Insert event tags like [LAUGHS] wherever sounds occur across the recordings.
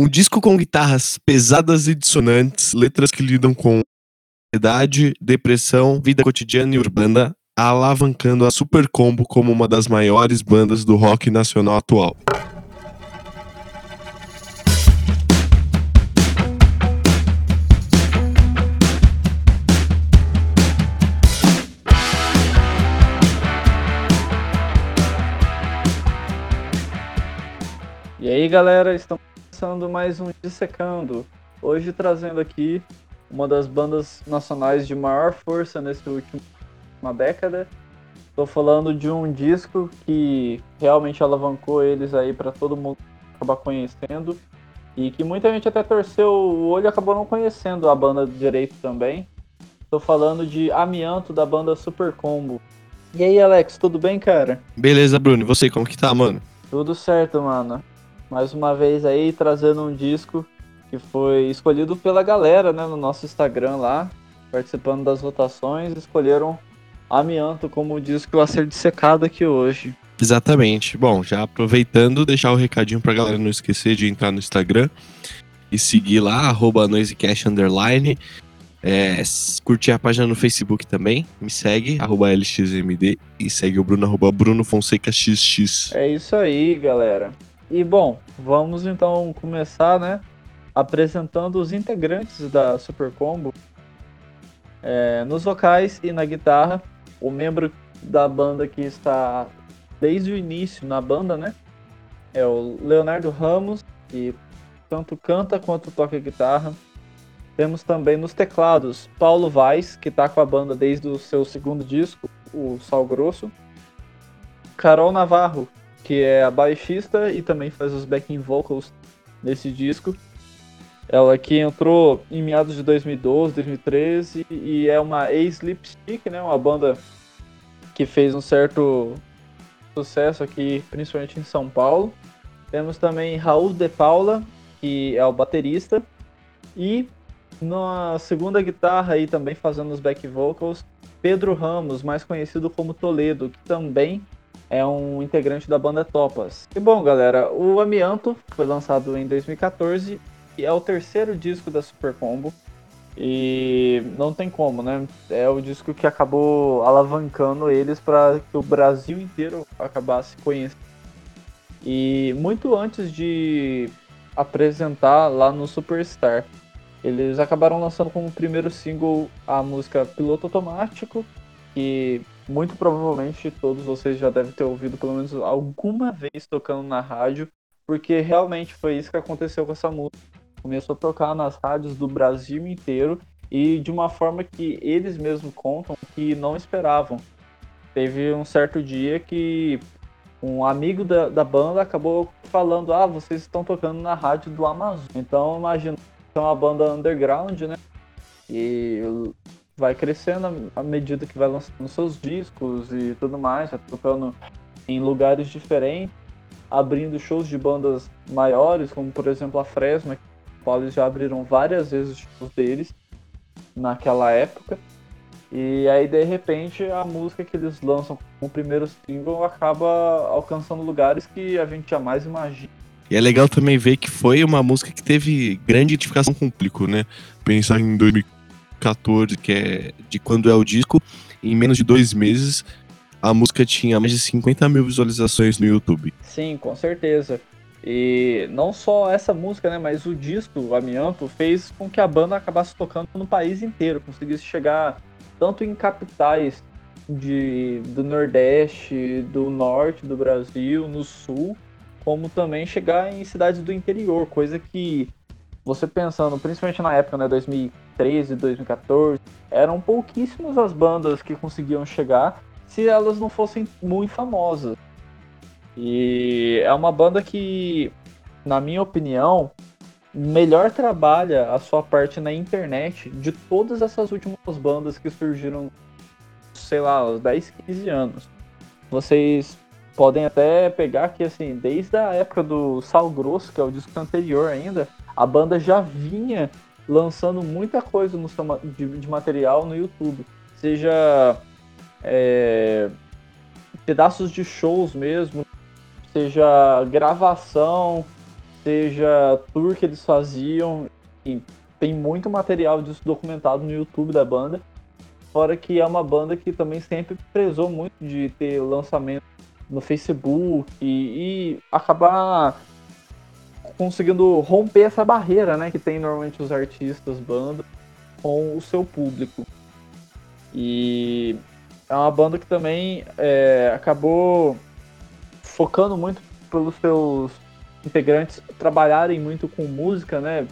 Um disco com guitarras pesadas e dissonantes, letras que lidam com ansiedade, depressão, vida cotidiana e urbana, alavancando a Super Combo como uma das maiores bandas do rock nacional atual. E aí galera, estamos começando mais um Dissecando. Hoje trazendo aqui uma das bandas nacionais de maior força nesse último uma década. Estou falando de um disco que realmente alavancou eles aí para todo mundo acabar conhecendo e que muita gente até torceu o olho e acabou não conhecendo a banda direito também. Estou falando de Amianto da banda Super Combo. E aí, Alex, tudo bem, cara? Beleza, Bruno. E você, como que tá, mano? Tudo certo, mano. Mais uma vez aí trazendo um disco que foi escolhido pela galera, né, no nosso Instagram lá, participando das votações, escolheram Amianto como disco a ser dissecado aqui hoje. Exatamente. Bom, já aproveitando, deixar o recadinho pra galera não esquecer de entrar no Instagram e seguir lá, arroba noisecast underline. É, curtir a página no Facebook também, me segue, arroba LXMD, e segue o Bruno, arroba Bruno Fonseca XX. É isso aí, galera. E bom, vamos então começar, né? Apresentando os integrantes da Super Combo. É, nos vocais e na guitarra, o membro da banda que está desde o início na banda, né? É o Leonardo Ramos, que tanto canta quanto toca guitarra. Temos também nos teclados Paulo Vaz, que está com a banda desde o seu segundo disco, o Sal Grosso. Carol Navarro, que é a baixista e também faz os backing vocals nesse disco. Ela que entrou em meados de 2012, 2013 e é uma ex-Lipstick, né? Uma banda que fez um certo sucesso aqui, principalmente em São Paulo. Temos também Raul de Paula, que é o baterista. E na segunda guitarra aí também fazendo os back vocals, Pedro Ramos, mais conhecido como Toledo, que também é um integrante da banda Topas. E bom, galera, o Amianto foi lançado em 2014 e é o terceiro disco da Super Combo. E não tem como, né? É o disco que acabou alavancando eles para que o Brasil inteiro acabasse conhecendo. E muito antes de apresentar lá no Superstar, eles acabaram lançando como primeiro single a música Piloto Automático, que muito provavelmente todos vocês já devem ter ouvido pelo menos alguma vez tocando na rádio, porque realmente foi isso que aconteceu com essa música. Começou a tocar nas rádios do Brasil inteiro e de uma forma que eles mesmos contam que não esperavam. Teve um certo dia que um amigo da, da banda acabou falando: Ah, vocês estão tocando na rádio do Amazon. Então, imagina, é uma banda underground, né? E vai crescendo à medida que vai lançando seus discos e tudo mais, vai tocando em lugares diferentes, abrindo shows de bandas maiores, como por exemplo a Fresno, que eles já abriram várias vezes os shows deles naquela época. E aí de repente a música que eles lançam como primeiro single acaba alcançando lugares que a gente jamais imagina. E é legal também ver que foi uma música que teve grande identificação com o público, né? Pensar em 2014 14, que é de quando é o disco, em menos de dois meses, a música tinha mais de 50 mil visualizações no YouTube. Sim, com certeza. E não só essa música, né, mas o disco, Amianto, fez com que a banda acabasse tocando no país inteiro, conseguisse chegar tanto em capitais de, do Nordeste, do Norte do Brasil, no Sul, como também chegar em cidades do interior, coisa que você pensando, principalmente na época, né, 2013, 2014, eram pouquíssimas as bandas que conseguiam chegar se elas não fossem muito famosas. E é uma banda que, na minha opinião, melhor trabalha a sua parte na internet de todas essas últimas bandas que surgiram, sei lá, aos 10, 15 anos. Vocês podem até pegar que, assim, desde a época do Sal Grosso, que é o disco anterior ainda, a banda já vinha lançando muita coisa no seu, de, de material no YouTube. Seja é, pedaços de shows mesmo, seja gravação, seja tour que eles faziam. E tem muito material disso documentado no YouTube da banda. Fora que é uma banda que também sempre prezou muito de ter lançamento no Facebook e, e acabar conseguindo romper essa barreira, né, que tem normalmente os artistas, bandas, com o seu público. E é uma banda que também é, acabou focando muito pelos seus integrantes trabalharem muito com música, né,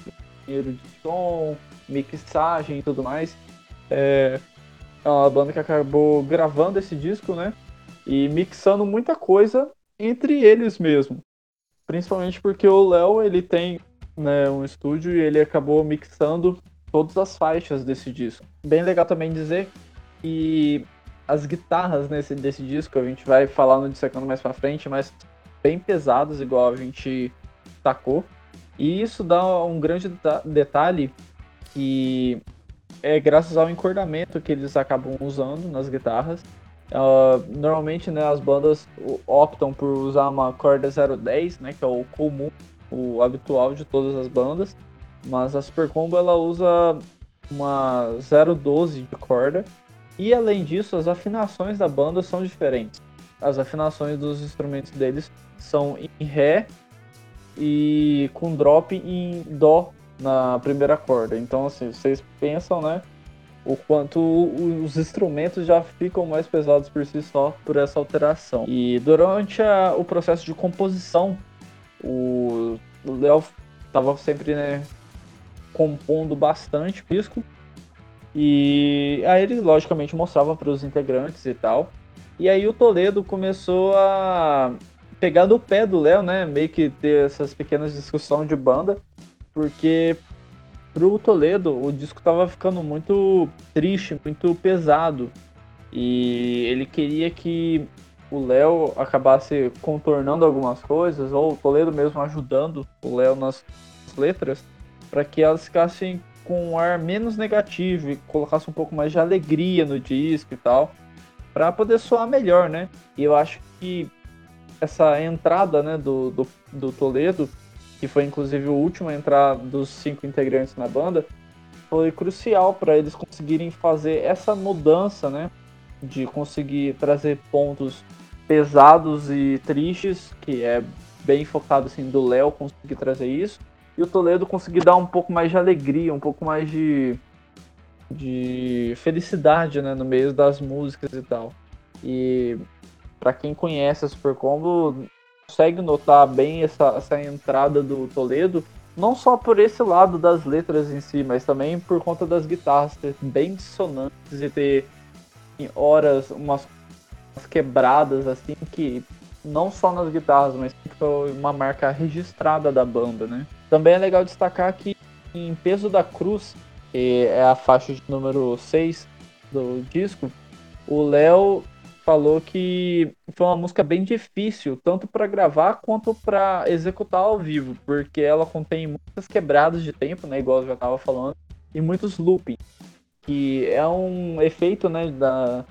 engenheiro de som, mixagem e tudo mais. É, é uma banda que acabou gravando esse disco, né, e mixando muita coisa entre eles mesmo. Principalmente porque o Léo, ele tem né, um estúdio e ele acabou mixando todas as faixas desse disco. Bem legal também dizer que as guitarras nesse, desse disco, a gente vai falar no dissecando mais pra frente, mas bem pesadas, igual a gente tacou. E isso dá um grande detalhe que é graças ao encordamento que eles acabam usando nas guitarras. Uh, normalmente, né, as bandas optam por usar uma corda 010, né, que é o comum, o habitual de todas as bandas, mas a Super Combo ela usa uma 012 de corda e além disso, as afinações da banda são diferentes. As afinações dos instrumentos deles são em ré e com drop em dó na primeira corda. Então, assim, vocês pensam, né? O quanto os instrumentos já ficam mais pesados por si só por essa alteração. E durante a, o processo de composição, o Léo estava sempre né, compondo bastante disco. E aí ele logicamente mostrava para os integrantes e tal. E aí o Toledo começou a pegar no pé do Léo, né? Meio que ter essas pequenas discussões de banda. Porque pro Toledo, o disco tava ficando muito triste, muito pesado. E ele queria que o Léo acabasse contornando algumas coisas, ou o Toledo mesmo ajudando o Léo nas letras, para que elas ficassem com um ar menos negativo e colocasse um pouco mais de alegria no disco e tal, para poder soar melhor, né? E eu acho que essa entrada né, do, do, do Toledo que foi inclusive o último a entrar dos cinco integrantes na banda, foi crucial para eles conseguirem fazer essa mudança, né? De conseguir trazer pontos pesados e tristes, que é bem focado assim do Léo conseguir trazer isso, e o Toledo conseguir dar um pouco mais de alegria, um pouco mais de de felicidade, né, no meio das músicas e tal. E para quem conhece a Super Combo, consegue notar bem essa, essa entrada do Toledo, não só por esse lado das letras em si, mas também por conta das guitarras ter bem dissonantes e ter em horas umas, umas quebradas assim que não só nas guitarras, mas foi uma marca registrada da banda, né? Também é legal destacar que em Peso da Cruz, que é a faixa de número 6 do disco, o Léo falou que foi uma música bem difícil, tanto para gravar quanto para executar ao vivo, porque ela contém muitas quebradas de tempo, né, igual eu já estava falando, e muitos looping, que é um efeito, né, da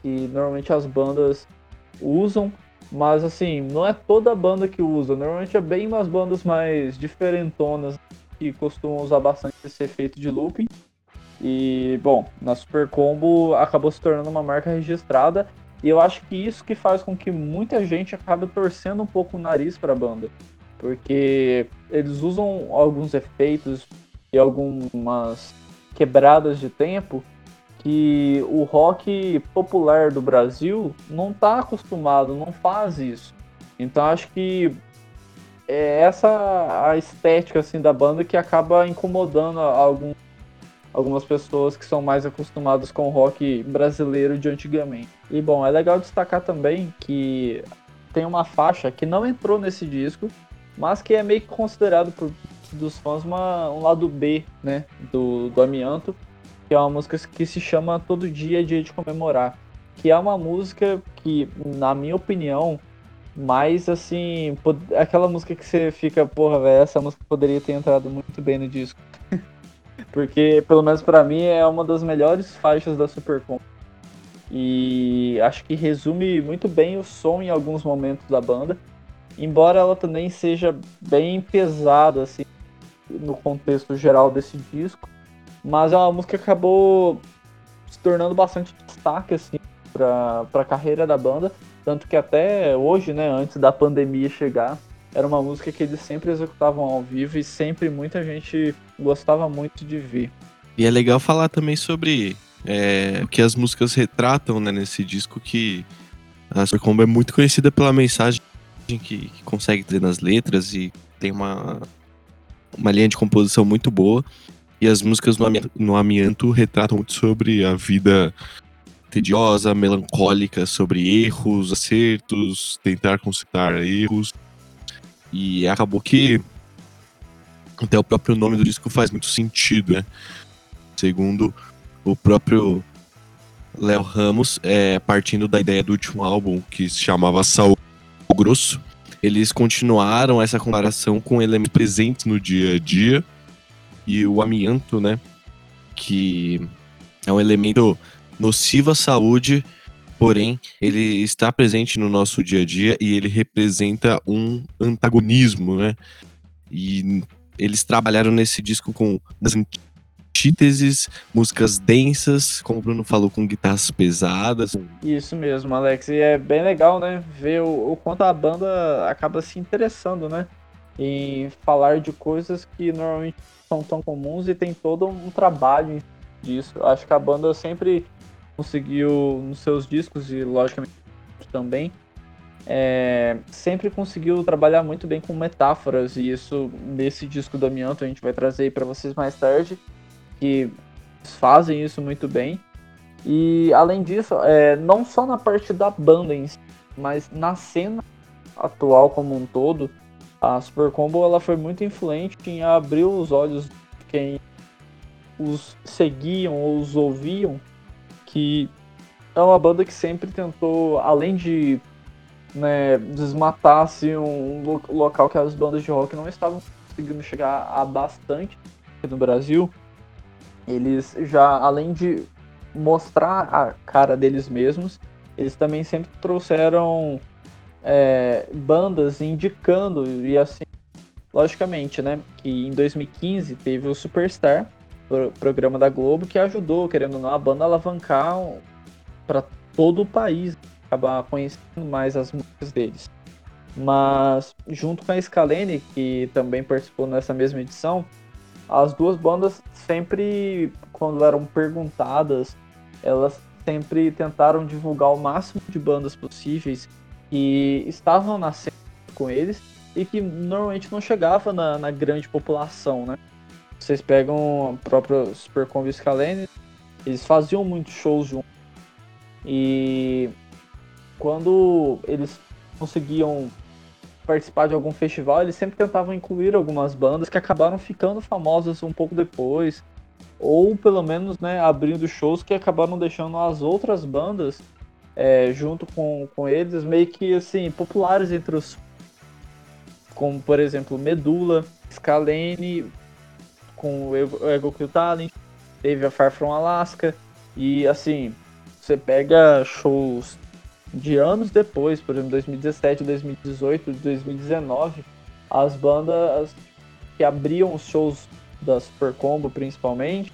que normalmente as bandas usam, mas assim, não é toda banda que usa, normalmente é bem umas bandas mais diferentonas que costumam usar bastante esse efeito de looping. E, bom, na Super Combo acabou se tornando uma marca registrada e eu acho que isso que faz com que muita gente acabe torcendo um pouco o nariz para a banda. Porque eles usam alguns efeitos e algumas quebradas de tempo que o rock popular do Brasil não está acostumado, não faz isso. Então acho que é essa a estética assim da banda que acaba incomodando alguns algumas pessoas que são mais acostumadas com o rock brasileiro de antigamente. E bom, é legal destacar também que tem uma faixa que não entrou nesse disco, mas que é meio que considerado por dos fãs uma, um lado B, né, do, do Amianto, que é uma música que se chama Todo Dia é Dia de Comemorar, que é uma música que, na minha opinião, mais assim, aquela música que você fica, porra, velho, essa música poderia ter entrado muito bem no disco. Porque, pelo menos para mim, é uma das melhores faixas da Supercom. E acho que resume muito bem o som em alguns momentos da banda. embora ela também seja bem pesada, assim, no contexto geral desse disco, mas é uma música que acabou se tornando bastante destaque, assim, pra, pra carreira da banda, tanto que até hoje, né, antes da pandemia chegar, era uma música que eles sempre executavam ao vivo e sempre muita gente gostava muito de ver. E é legal falar também sobre é, o que as músicas retratam né, nesse disco, que a Supercombo é muito conhecida pela mensagem que, que consegue ter nas letras e tem uma, uma linha de composição muito boa. E as músicas no no amianto retratam muito sobre a vida tediosa, melancólica, sobre erros, acertos, tentar consertar erros. E acabou que até o próprio nome do disco faz muito sentido, né? Segundo o próprio Léo Ramos, é, partindo da ideia do último álbum, que se chamava Sal Grosso, eles continuaram essa comparação com elementos presentes no dia a dia e o amianto, né? Que é um elemento nocivo à saúde, porém ele está presente no nosso dia a dia e ele representa um antagonismo, né? E eles trabalharam nesse disco com antíteses, músicas densas, como o Bruno falou, com guitarras pesadas. Isso mesmo, Alex. E é bem legal, né? Ver o, o quanto a banda acaba se interessando, né? Em falar de coisas que normalmente são tão comuns e tem todo um trabalho disso. Acho que a banda sempre conseguiu, nos seus discos e logicamente também, é, sempre conseguiu trabalhar muito bem com metáforas e isso nesse disco do Amianto a gente vai trazer para vocês mais tarde que fazem isso muito bem. E além disso é, não só na parte da banda em si, mas na cena atual como um todo a Super Combo ela foi muito influente em abrir os olhos de quem os seguiam ou os ouviam que é uma banda que sempre tentou além de né, desmatasse um local que as bandas de rock não estavam conseguindo chegar a bastante no Brasil, eles já, além de mostrar a cara deles mesmos, eles também sempre trouxeram é, bandas indicando, e assim, logicamente, né, que em 2015 teve o Superstar, programa da Globo, que ajudou, querendo ou não, a banda alavancar para todo o país acabar conhecendo mais as músicas deles. Mas junto com a Scalene, que também participou nessa mesma edição, as duas bandas sempre, quando eram perguntadas, elas sempre tentaram divulgar o máximo de bandas possíveis que estavam na cena com eles e que normalmente não chegava na, na grande população, né? Vocês pegam a própria Supercombi e Scalene, eles faziam muitos shows juntos. E quando eles conseguiam participar de algum festival, eles sempre tentavam incluir algumas bandas que acabaram ficando famosas um pouco depois, ou pelo menos né, abrindo shows que acabaram deixando as outras bandas é, junto com, com eles meio que assim populares entre os como por exemplo Medula, Scalene com o Ego, Kill Talent, teve a Far From Alaska. E assim você pega shows de anos depois, por exemplo, 2017, 2018, 2019, as bandas que abriam os shows da Super Combo, principalmente,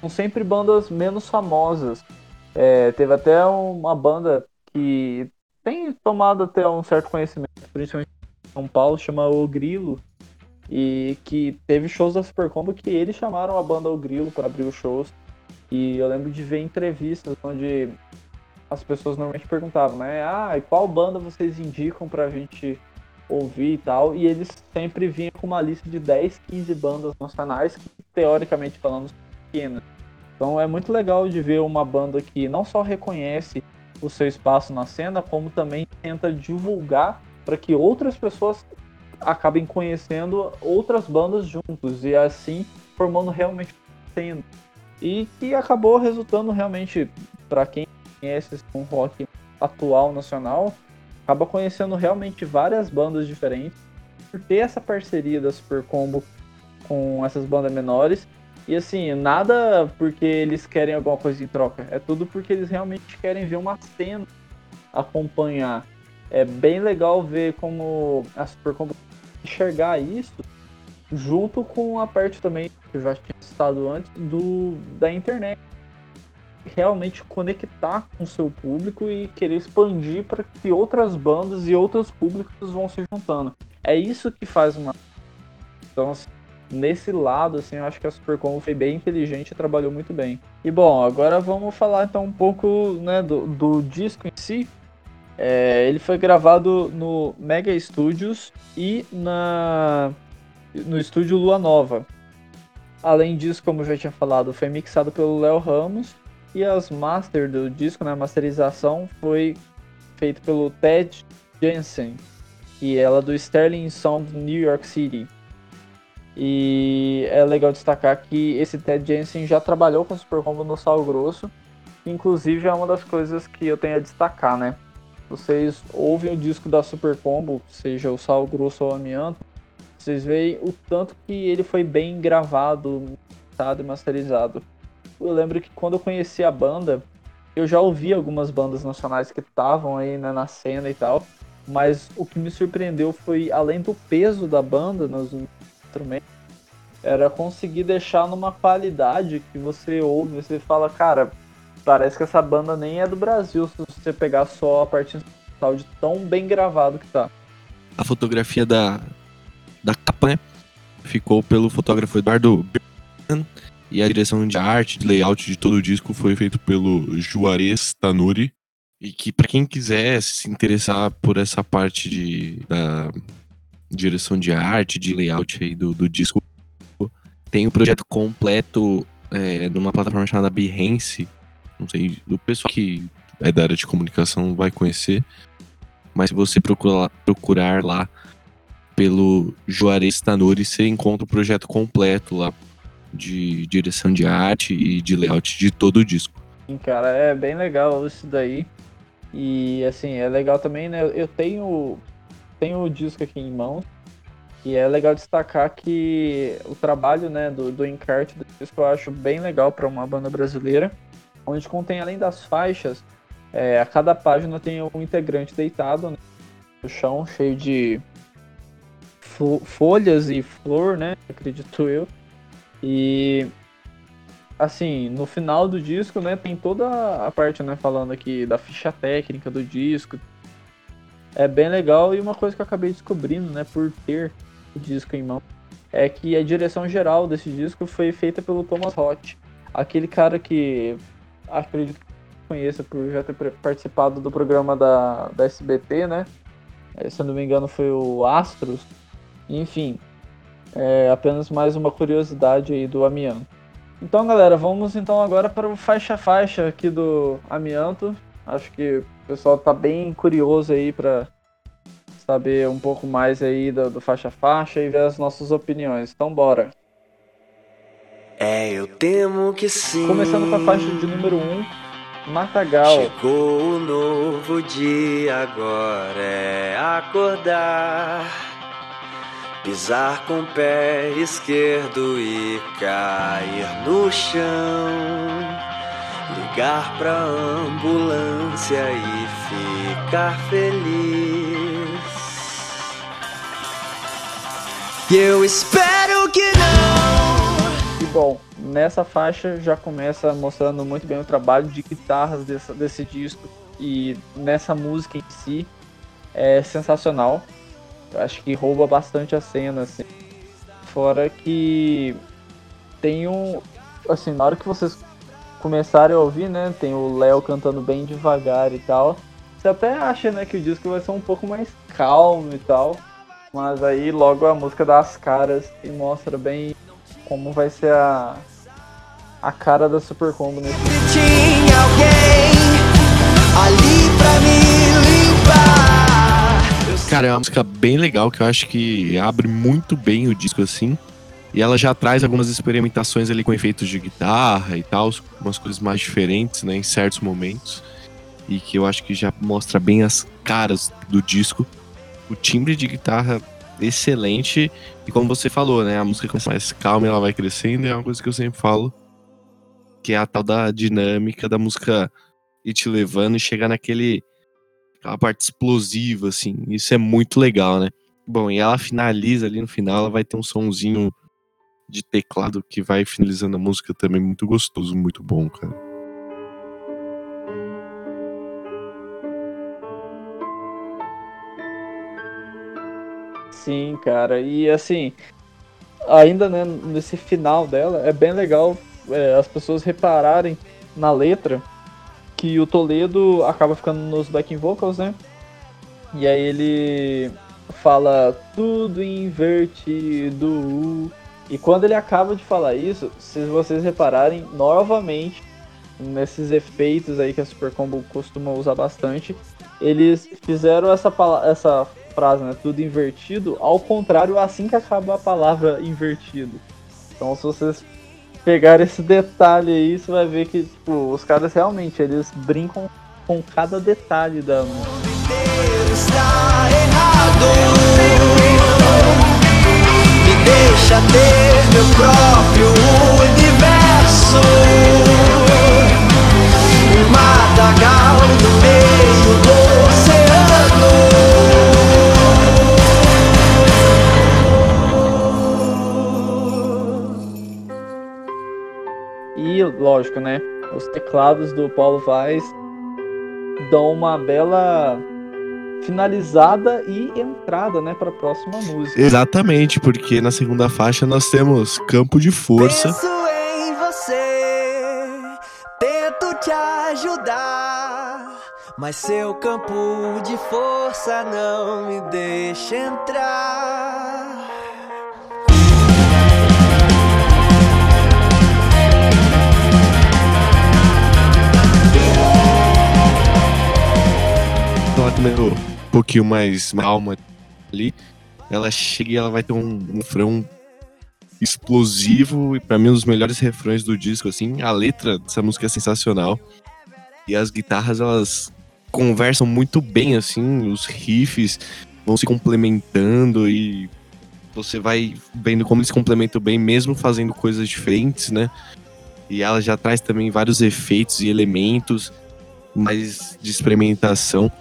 são sempre bandas menos famosas. É, teve até uma banda que tem tomado até um certo conhecimento, principalmente em São Paulo, chama O Grilo, e que teve shows da Super Combo que eles chamaram a banda O Grilo para abrir os shows. E eu lembro de ver entrevistas onde as pessoas normalmente perguntavam, né? Ah, e qual banda vocês indicam pra gente ouvir e tal? E eles sempre vinham com uma lista de 10, 15 bandas nacionais que, teoricamente falando, são pequenas. Então é muito legal de ver uma banda que não só reconhece o seu espaço na cena, como também tenta divulgar para que outras pessoas acabem conhecendo outras bandas juntos e assim formando realmente cena. E que acabou resultando realmente para quem conhece um rock atual nacional, acaba conhecendo realmente várias bandas diferentes por ter essa parceria da Super Combo com essas bandas menores. E assim, nada porque eles querem alguma coisa em troca, é tudo porque eles realmente querem ver uma cena acompanhar. É bem legal ver como a Supercombo enxergar isso junto com a parte também que eu já tinha citado antes do da internet realmente conectar com seu público e querer expandir para que outras bandas e outros públicos vão se juntando. É isso que faz uma então assim, nesse lado assim, eu acho que a Supercombo foi bem inteligente e trabalhou muito bem. E bom, agora vamos falar então um pouco né, do, do disco em si. É, ele foi gravado no Mega Studios e na, no estúdio Lua Nova. Além disso, como eu já tinha falado, foi mixado pelo Léo Ramos e as master do disco, né, a masterização, foi feito pelo Ted Jensen, e ela é do Sterling Sound New York City. E é legal destacar que esse Ted Jensen já trabalhou com o Super Combo no Sal Grosso, inclusive é uma das coisas que eu tenho a destacar, né? Vocês ouvem o disco da Super Combo, seja o Sal Grosso ou o Amianto, vocês veem o tanto que ele foi bem gravado, mixado e masterizado. Eu lembro que quando eu conheci a banda, eu já ouvi algumas bandas nacionais que estavam aí né, na cena e tal, mas o que me surpreendeu foi, além do peso da banda nos instrumentos, era conseguir deixar numa qualidade que você ouve, você fala, cara, parece que essa banda nem é do Brasil, se você pegar só a parte instrumental de tão bem gravado que tá. A fotografia da, da capa, né, ficou pelo fotógrafo Eduardo Berman, e a direção de arte, de layout de todo o disco foi feito pelo Juarez Tanuri. E que para quem quiser se interessar por essa parte de, da direção de arte, de layout aí do, do disco, tem o projeto completo é, numa plataforma chamada Behance, não sei, o pessoal que é da área de comunicação vai conhecer. Mas se você procurar, procurar lá pelo Juarez Tanuri, você encontra o projeto completo lá de direção de arte e de layout de todo o disco. Sim, cara, é bem legal isso daí. E assim, é legal também, né? Eu tenho, tenho o disco aqui em mãos. E é legal destacar que o trabalho né, do, do encarte do disco eu acho bem legal para uma banda brasileira onde contém além das faixas, é, a cada página tem um integrante deitado né, no chão, cheio de folhas e flor, né? Acredito eu. E assim, no final do disco, né, tem toda a parte, né, falando aqui da ficha técnica do disco. É bem legal e uma coisa que eu acabei descobrindo, né, por ter o disco em mão, é que a direção geral desse disco foi feita pelo Thomas Roth, aquele cara que acredito que conheça por já ter participado do programa da, da SBT, né? É, se eu não me engano foi o Astros. Enfim, é apenas mais uma curiosidade aí do amianto. Então, galera, vamos então agora para o faixa faixa aqui do amianto. Acho que o pessoal tá bem curioso aí para saber um pouco mais aí do, do faixa faixa e ver as nossas opiniões. Então, bora. É, eu temo que sim. Começando com a faixa de número 1, um, Matagal. Chegou o novo dia, agora é acordar. Pisar com o pé esquerdo e cair no chão. Ligar pra ambulância e ficar feliz. E eu espero que não. Bom, nessa faixa já começa mostrando muito bem o trabalho de guitarras desse, disco e nessa música em si é sensacional. Eu acho que rouba bastante a cena, assim. Fora que tem um. Assim, na hora que vocês começarem a ouvir, né? Tem o Léo cantando bem devagar e tal. Você até acha, né, que o disco vai ser um pouco mais calmo e tal. Mas aí logo a música dá as caras e mostra bem como vai ser a, a cara da Super Combo nesse Tinha alguém ali pra me limpar. Cara, é uma música bem legal que eu acho que abre muito bem o disco assim. E ela já traz algumas experimentações ali com efeitos de guitarra e tal, umas coisas mais diferentes, né, em certos momentos. E que eu acho que já mostra bem as caras do disco. O timbre de guitarra excelente. E como você falou, né? A música começa mais calma ela vai crescendo. E é uma coisa que eu sempre falo. Que é a tal da dinâmica da música ir te levando e chegar naquele. aquela parte explosiva, assim. Isso é muito legal, né? Bom, e ela finaliza ali no final, ela vai ter um sonzinho de teclado que vai finalizando a música também muito gostoso, muito bom, cara. Sim, cara. E assim, ainda né, nesse final dela, é bem legal é, as pessoas repararem na letra que o Toledo acaba ficando nos backing vocals, né? E aí ele fala tudo invertido. E quando ele acaba de falar isso, se vocês repararem novamente nesses efeitos aí que a Super Combo costuma usar bastante, eles fizeram essa, essa frase, né? Tudo invertido, ao contrário, assim que acaba a palavra invertido. Então se vocês pegar esse detalhe aí, você vai ver que tipo, os caras realmente eles brincam com cada detalhe da matagal no meio do E, lógico, né? Os teclados do Paulo Vaz dão uma bela finalizada e entrada, né, para a próxima música. Exatamente, porque na segunda faixa nós temos Campo de Força. Penso em você, tento te ajudar, mas seu campo de força não me deixa entrar. Também um pouquinho mais alma ali. Ela chega e ela vai ter um, um refrão explosivo e para mim um dos melhores refrões do disco assim. A letra dessa música é sensacional. E as guitarras elas conversam muito bem assim, os riffs vão se complementando e você vai vendo como eles complementam bem mesmo fazendo coisas diferentes, né? E ela já traz também vários efeitos e elementos mais de experimentação.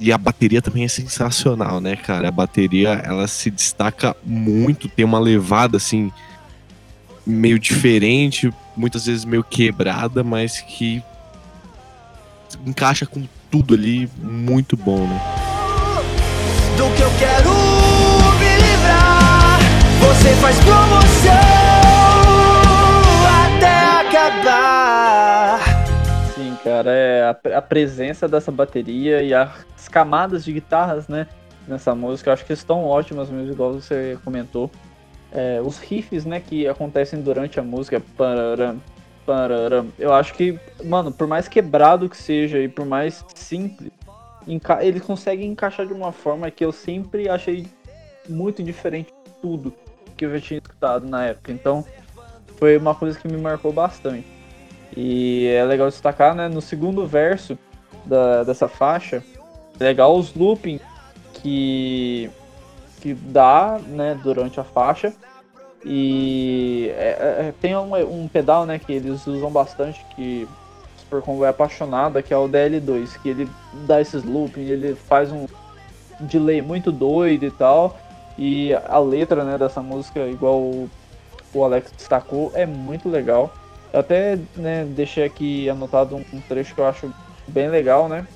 E a bateria também é sensacional, né, cara? A bateria, ela se destaca muito, tem uma levada, assim, meio diferente, muitas vezes meio quebrada, mas que encaixa com tudo ali, muito bom, né? Do que eu quero me livrar, você faz promoção até acabar. Sim, cara, é a, a presença dessa bateria e as camadas de guitarras, né, nessa música, eu acho que estão ótimas mesmo, igual você comentou. É, os riffs, né, que acontecem durante a música, pararam, pararam, eu acho que, mano, por mais quebrado que seja e por mais simples, eles conseguem encaixar de uma forma que eu sempre achei muito diferente de tudo que eu já tinha escutado na época. Então, foi uma coisa que me marcou bastante. E é legal destacar, né, no segundo verso da, dessa faixa, legal os looping que que dá, né, durante a faixa. E é, é, tem um, um, pedal, né, que eles usam bastante, que o Super Combo é apaixonada, que é o DL2, que ele dá esses looping, ele faz um delay muito doido e tal. E a letra, né, dessa música, igual o, o Alex destacou, é muito legal. Eu até né, deixei aqui anotado um, um trecho que eu acho bem legal, né?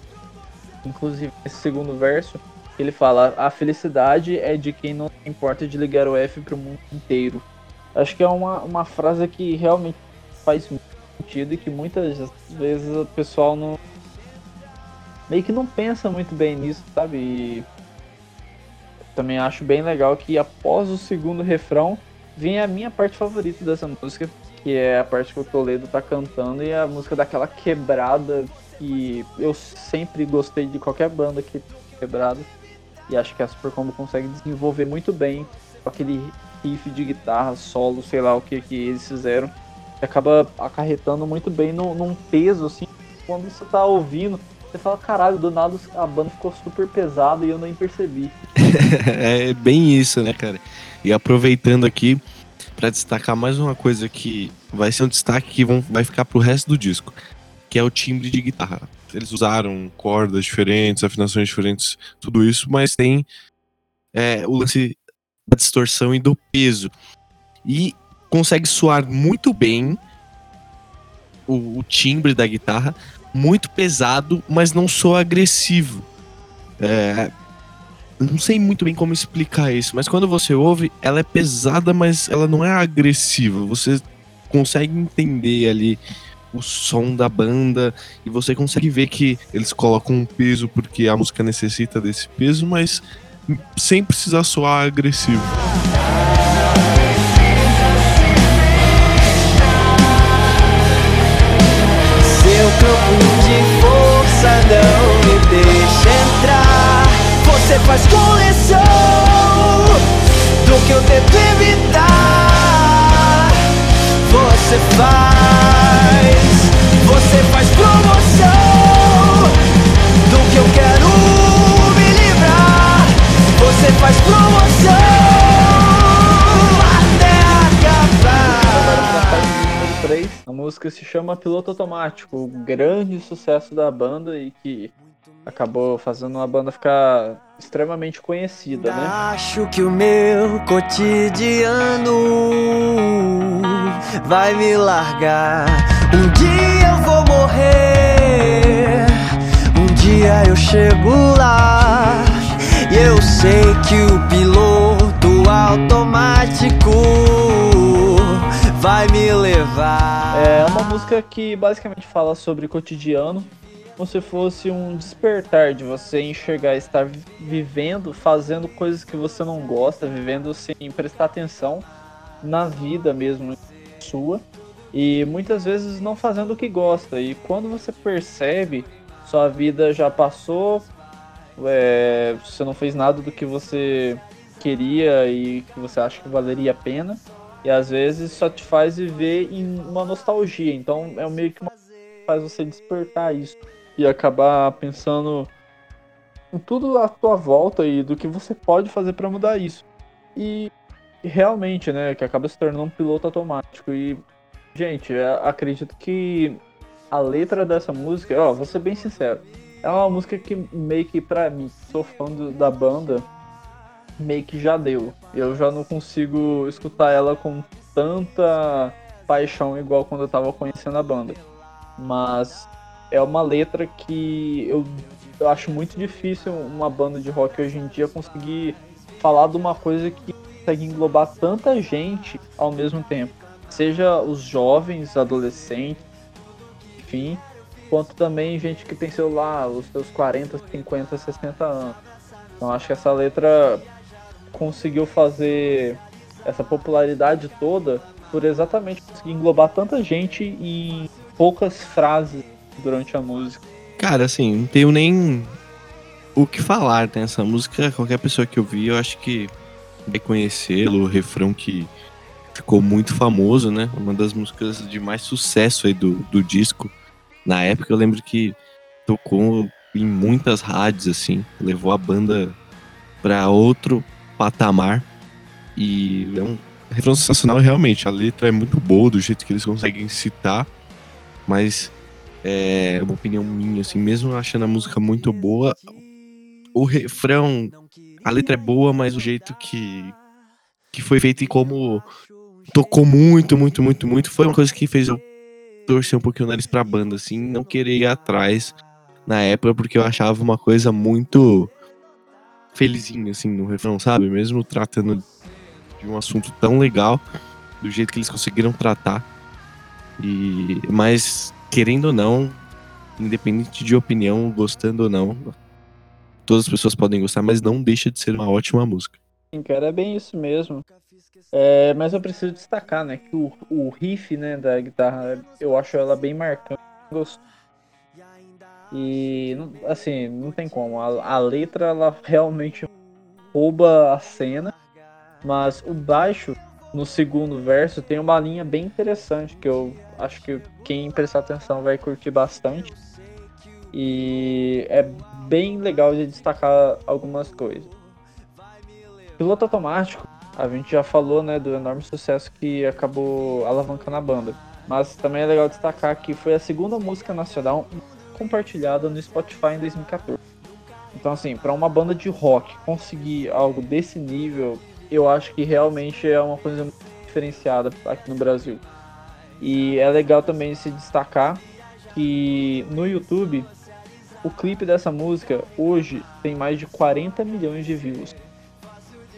Inclusive, esse segundo verso, ele fala: A felicidade é de quem não importa de ligar o F para o mundo inteiro. Acho que é uma, uma frase que realmente faz sentido e que muitas vezes o pessoal não. meio que não pensa muito bem nisso, sabe? E também acho bem legal que após o segundo refrão vem a minha parte favorita dessa música, que é a parte que o Toledo tá cantando e a música daquela quebrada que eu sempre gostei de qualquer banda que quebrada. E acho que a Super Combo consegue desenvolver muito bem aquele riff de guitarra, solo, sei lá o que, que eles fizeram. Acaba acarretando muito bem no, num peso, assim. Quando você tá ouvindo, você fala, caralho, do nada a banda ficou super pesada e eu nem percebi. [LAUGHS] é bem isso, né, cara? E aproveitando aqui para destacar mais uma coisa que vai ser um destaque que vão, vai ficar pro resto do disco, que é o timbre de guitarra. eles usaram cordas diferentes, afinações diferentes, tudo isso, mas tem é, o lance da distorção e do peso. E consegue soar muito bem o, o timbre da guitarra, muito pesado, mas não soa agressivo. É, não sei muito bem como explicar isso, mas quando você ouve, ela é pesada, mas ela não é agressiva. Você consegue entender ali o som da banda e você consegue ver que eles colocam um peso porque a música necessita desse peso, mas sem precisar soar agressivo. Seu campo de força não me deixa entrar. Você faz coleção do que eu tento evitar. Você faz, você faz promoção do que eu quero me livrar. Você faz promoção até Agora pra acabar. parte número 3, a música se chama Piloto Automático, o grande sucesso da banda e que acabou fazendo a banda ficar extremamente conhecida, né? Acho que o meu cotidiano vai me largar. Um dia eu vou morrer, um dia eu chego lá. E eu sei que o piloto automático vai me levar. É uma música que basicamente fala sobre cotidiano, como se fosse um despertar de você enxergar estar vi- vivendo, fazendo coisas que você não gosta, vivendo sem prestar atenção na vida mesmo sua e muitas vezes não fazendo o que gosta. E quando você percebe, sua vida já passou, é, você não fez nada do que você queria e que você acha que valeria a pena. E às vezes só te faz viver em uma nostalgia. Então é meio que uma faz você despertar isso e acabar pensando em tudo à tua volta e do que você pode fazer para mudar isso. E realmente, né, que acaba se tornando um piloto automático. E, gente, acredito que a letra dessa música, ó, vou ser bem sincero, é uma música que meio que pra mim, sou fã do- da banda, meio que já deu. Eu já não consigo escutar ela com tanta paixão igual quando eu tava conhecendo a banda. Mas é uma letra que eu, eu acho muito difícil uma banda de rock hoje em dia conseguir falar de uma coisa que consegue englobar tanta gente ao mesmo tempo. Seja os jovens, adolescentes, enfim, quanto também gente que tem lá, os seus 40, 50, 60 anos. Então acho que essa letra conseguiu fazer essa popularidade toda por exatamente conseguir englobar tanta gente em poucas frases durante a música. Cara, assim, não tenho nem o que falar nessa música. Qualquer pessoa que ouvir, eu acho que vai conhecê-lo. O refrão que ficou muito famoso, né? Uma das músicas de mais sucesso aí do, do disco. Na época, eu lembro que tocou em muitas rádios, assim. Levou a banda pra outro patamar. E é um refrão sensacional, realmente. A letra é muito boa, do jeito que eles conseguem citar. Mas é uma opinião minha, assim, mesmo achando a música muito boa, o refrão, a letra é boa, mas o jeito que, que foi feito e como tocou muito, muito, muito, muito, foi uma coisa que fez eu torcer um pouquinho o nariz pra banda, assim, não querer ir atrás na época, porque eu achava uma coisa muito felizinha, assim, no refrão, sabe? Mesmo tratando de um assunto tão legal, do jeito que eles conseguiram tratar. E, mas, querendo ou não, independente de opinião, gostando ou não, todas as pessoas podem gostar, mas não deixa de ser uma ótima música. Sim, cara, é bem isso mesmo. É, mas eu preciso destacar, né, que o, o riff, né, da guitarra, eu acho ela bem marcante. E, assim, não tem como. A, a letra, ela realmente rouba a cena. Mas o baixo, no segundo verso, tem uma linha bem interessante que eu acho que quem prestar atenção vai curtir bastante. E é bem legal de destacar algumas coisas. Piloto automático, a gente já falou, né, do enorme sucesso que acabou alavancando a banda. Mas também é legal destacar que foi a segunda música nacional compartilhada no Spotify em 2014. Então, assim, para uma banda de rock conseguir algo desse nível, eu acho que realmente é uma coisa muito diferenciada aqui no Brasil. E é legal também se destacar que no YouTube o clipe dessa música hoje tem mais de 40 milhões de views.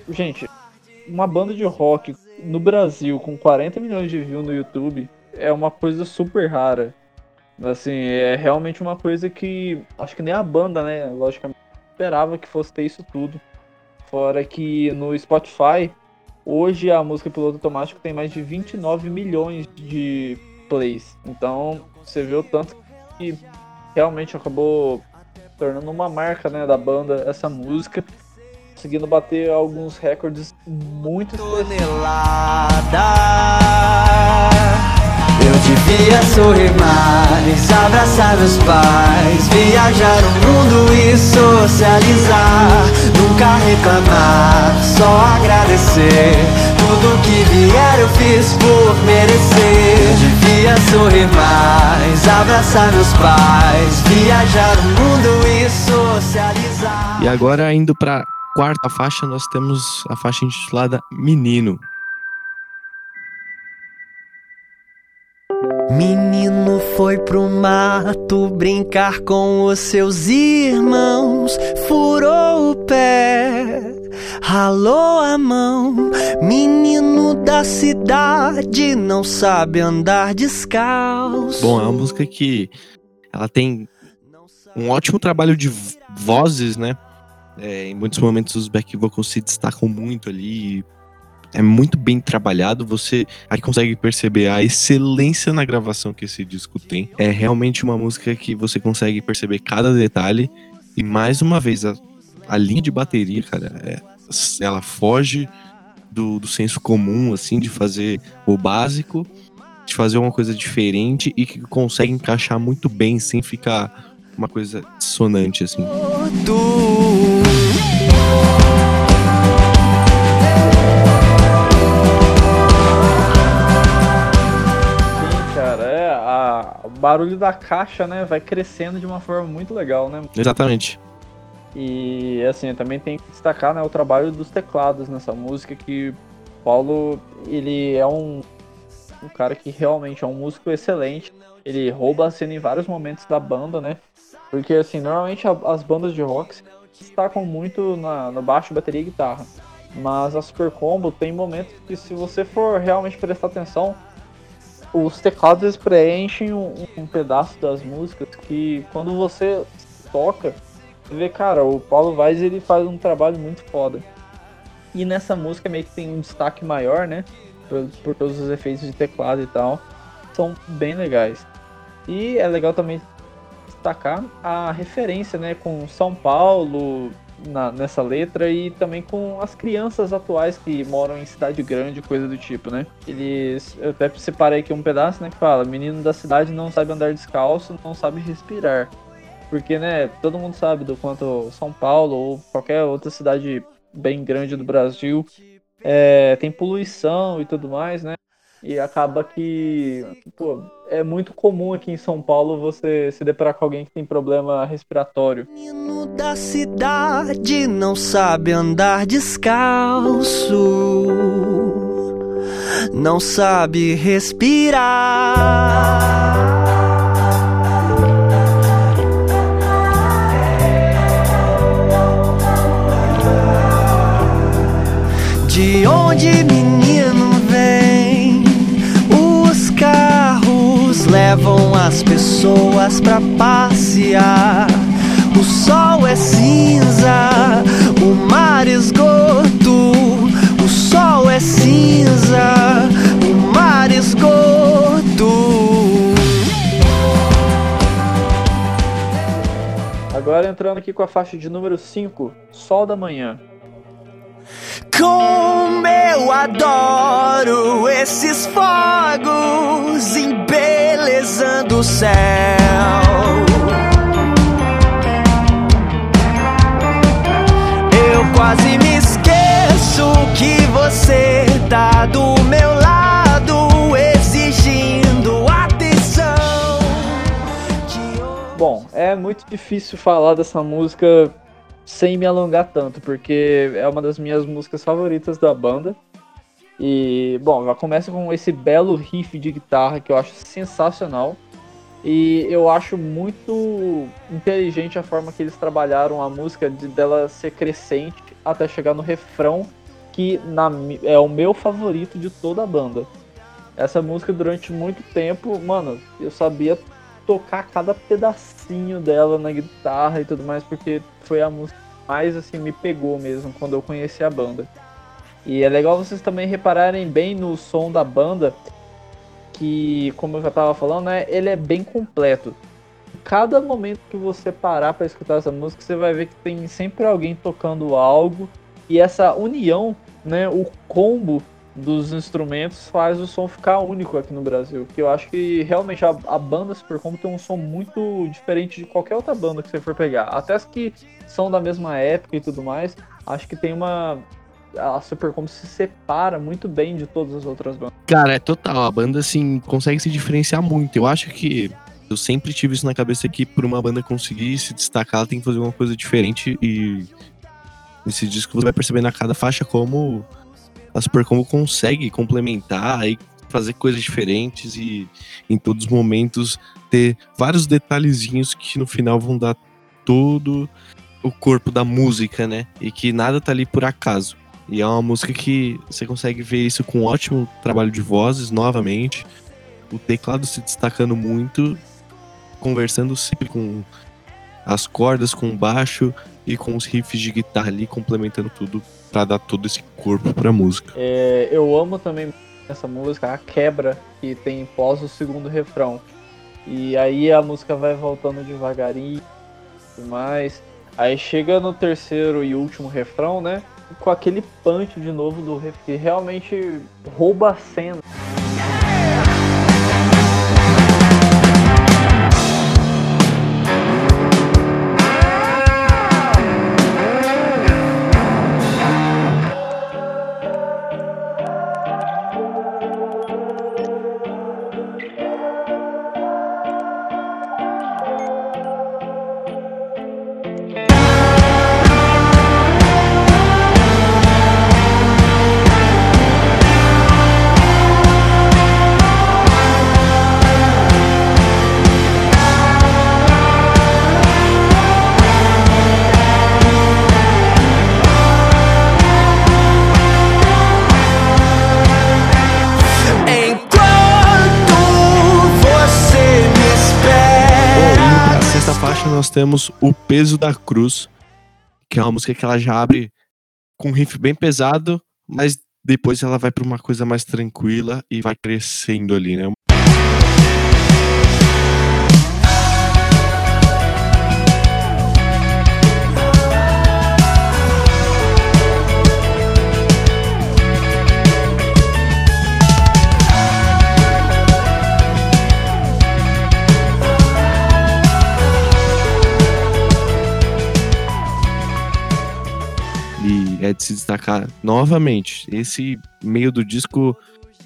Gente, uma banda de rock no Brasil com 40 milhões de views no YouTube é uma coisa super rara. Assim, é realmente uma coisa que acho que nem a banda, né, logicamente esperava que fosse ter isso tudo. Fora que no Spotify, hoje a música Piloto Automático tem mais de 29 milhões de plays. Então, você vê o tanto que realmente acabou tornando uma marca né, da banda essa música, conseguindo bater alguns recordes muito Eu devia sorrir mais, abraçar meus pais, viajar o mundo e socializar, nunca reclamar, só agradecer. Tudo que vier eu fiz por merecer. Devia sorrir mais, abraçar meus pais, viajar o mundo e socializar. E agora indo pra quarta faixa, nós temos a faixa intitulada Menino. Menino foi pro mato brincar com os seus irmãos, furou o pé, ralou a mão. Menino da cidade não sabe andar descalço. Bom, é uma música que ela tem um ótimo trabalho de vozes, né? É, em muitos momentos os back vocals se destacam muito ali, é muito bem trabalhado. Você aí consegue perceber a excelência na gravação que esse disco tem. É realmente uma música que você consegue perceber cada detalhe. E mais uma vez, a, a linha de bateria, cara, é, ela foge do, do senso comum, assim, de fazer o básico, de fazer uma coisa diferente e que consegue encaixar muito bem sem ficar uma coisa dissonante, assim. Barulho da caixa, né, vai crescendo de uma forma muito legal, né? Exatamente. E assim, também tem que destacar né, o trabalho dos teclados nessa música, que Paulo, ele é um, um cara que realmente é um músico excelente. Ele rouba a cena em vários momentos da banda, né? Porque assim, normalmente as bandas de rock destacam muito na, no baixo, bateria e guitarra. Mas a Super Combo tem momentos que se você for realmente prestar atenção, os teclados preenchem um, um, pedaço das músicas que quando você toca, você vê, cara, o Paulo Vaz ele faz um trabalho muito foda. E nessa música meio que tem um destaque maior, né? Por, por todos os efeitos de teclado e tal. São bem legais. E é legal também destacar a referência, né, com São Paulo, na, nessa letra e também com as crianças atuais que moram em cidade grande, coisa do tipo, né? Eles, eu até separei aqui um pedaço, né, que fala: menino da cidade não sabe andar descalço, não sabe respirar. Porque, né, todo mundo sabe do quanto São Paulo ou qualquer outra cidade bem grande do Brasil é, tem poluição e tudo mais, né? E acaba que pô, é muito comum aqui em São Paulo você se deparar com alguém que tem problema respiratório. Menino da cidade não sabe andar descalço, não sabe respirar. De onde menino levam as pessoas pra passear. O sol é cinza, o mar esgoto. O sol é cinza, o mar esgoto. Agora entrando aqui com a faixa de número 5, Sol da Manhã. Como eu adoro esses fogos embelezando o céu. Eu quase me esqueço que você tá do meu lado exigindo atenção. Bom, muito difícil falar dessa música sem me alongar tanto, porque é uma das minhas músicas favoritas da banda. E, bom, já começa com esse belo riff de guitarra que eu acho sensacional. E eu acho muito inteligente a forma que eles trabalharam a música, de dela ser crescente até chegar no refrão, que na, é o meu favorito de toda a banda. Essa música durante muito tempo, mano, eu sabia tocar cada pedacinho dela na guitarra e tudo mais, porque foi a música que mais assim me pegou mesmo quando eu conheci a banda. E é legal vocês também repararem bem no som da banda, que, como eu já tava falando, né, ele é bem completo. Cada momento que você parar para escutar essa música, você vai ver que tem sempre alguém tocando algo e essa união, né, o combo dos instrumentos faz o som ficar único aqui no Brasil. Que eu acho que realmente a, a banda Super Combo tem um som muito diferente de qualquer outra banda que você for pegar. Até as que são da mesma época e tudo mais, acho que tem uma. A Super Combo se separa muito bem de todas as outras bandas. Cara, é total. A banda, assim, consegue se diferenciar muito. Eu acho que. Eu sempre tive isso na cabeça que, por uma banda conseguir se destacar, ela tem que fazer uma coisa diferente. E nesse disco você vai perceber na cada faixa como a Super Combo consegue complementar e fazer coisas diferentes e em todos os momentos ter vários detalhezinhos que no final vão dar todo o corpo da música, né? E que nada tá ali por acaso. E é uma música que você consegue ver isso com um ótimo trabalho de vozes novamente, o teclado se destacando muito, conversando sempre com as cordas, com o baixo e com os riffs de guitarra ali complementando tudo para dar todo esse corpo pra música. É, eu amo também essa música, a quebra que tem pós o segundo refrão. E aí a música vai voltando devagarinho e mais. Aí chega no terceiro e último refrão, né? Com aquele punch de novo do riff que realmente rouba a cena. Nós temos O Peso da Cruz, que é uma música que ela já abre com um riff bem pesado, mas depois ela vai para uma coisa mais tranquila e vai crescendo ali, né? É de se destacar novamente. Esse meio do disco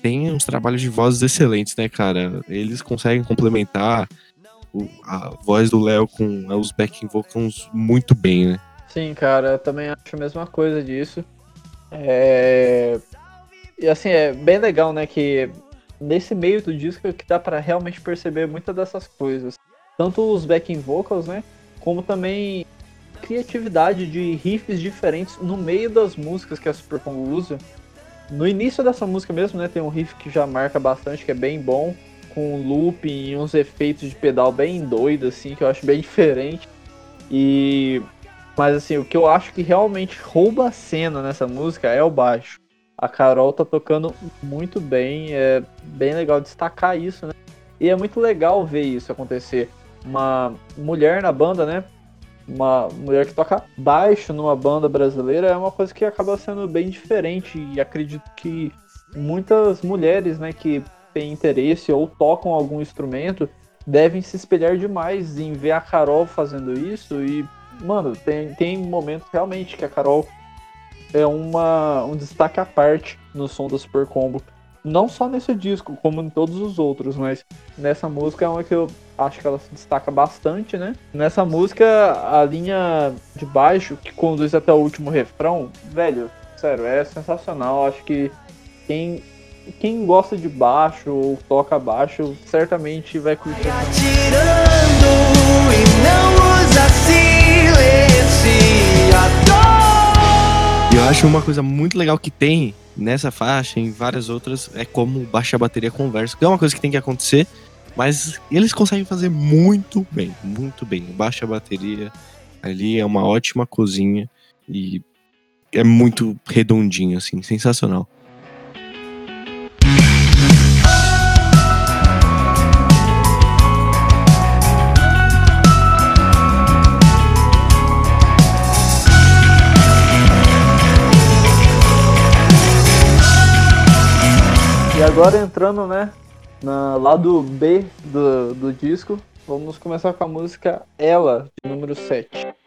tem uns trabalhos de vozes excelentes, né, cara? Eles conseguem complementar o, a voz do Léo com os backing vocals muito bem, né? Sim, cara, eu também acho a mesma coisa disso. É... E assim, é bem legal, né, que nesse meio do disco que dá para realmente perceber muitas dessas coisas. Tanto os backing vocals, né, como também criatividade de riffs diferentes no meio das músicas que a Super Combo usa. No início dessa música mesmo, né, tem um riff que já marca bastante, que é bem bom, com um loop e uns efeitos de pedal bem doido, assim, que eu acho bem [LAUGHS] diferente. E mas assim, o que eu acho que realmente rouba a cena nessa música é o baixo. A Carol tá tocando muito bem, é bem legal destacar isso, né? E é muito legal ver isso acontecer. Uma mulher na banda, né? Uma mulher que toca baixo numa banda brasileira é uma coisa que acaba sendo bem diferente e acredito que muitas mulheres, né, que têm interesse ou tocam algum instrumento devem se espelhar demais em ver a Carol fazendo isso e, mano, tem, tem momentos realmente que a Carol é uma, um destaque à parte no som da Super Combo. Não só nesse disco, como em todos os outros, mas nessa música é uma que eu acho que ela se destaca bastante, né? Nessa música, a linha de baixo, que conduz até o último refrão, velho, sério, é sensacional. Acho que quem, quem gosta de baixo ou toca baixo, certamente vai curtir. Atirando e não usa silenciador. E acho uma coisa muito legal que tem nessa faixa, em várias outras, é como baixa a bateria conversa. Que é uma coisa que tem que acontecer, mas eles conseguem fazer muito bem, muito bem. Baixa a bateria ali é uma ótima cozinha e é muito redondinho, assim, sensacional. Agora entrando, né, na lado B do, do disco, vamos começar com a música Ela, de número 7.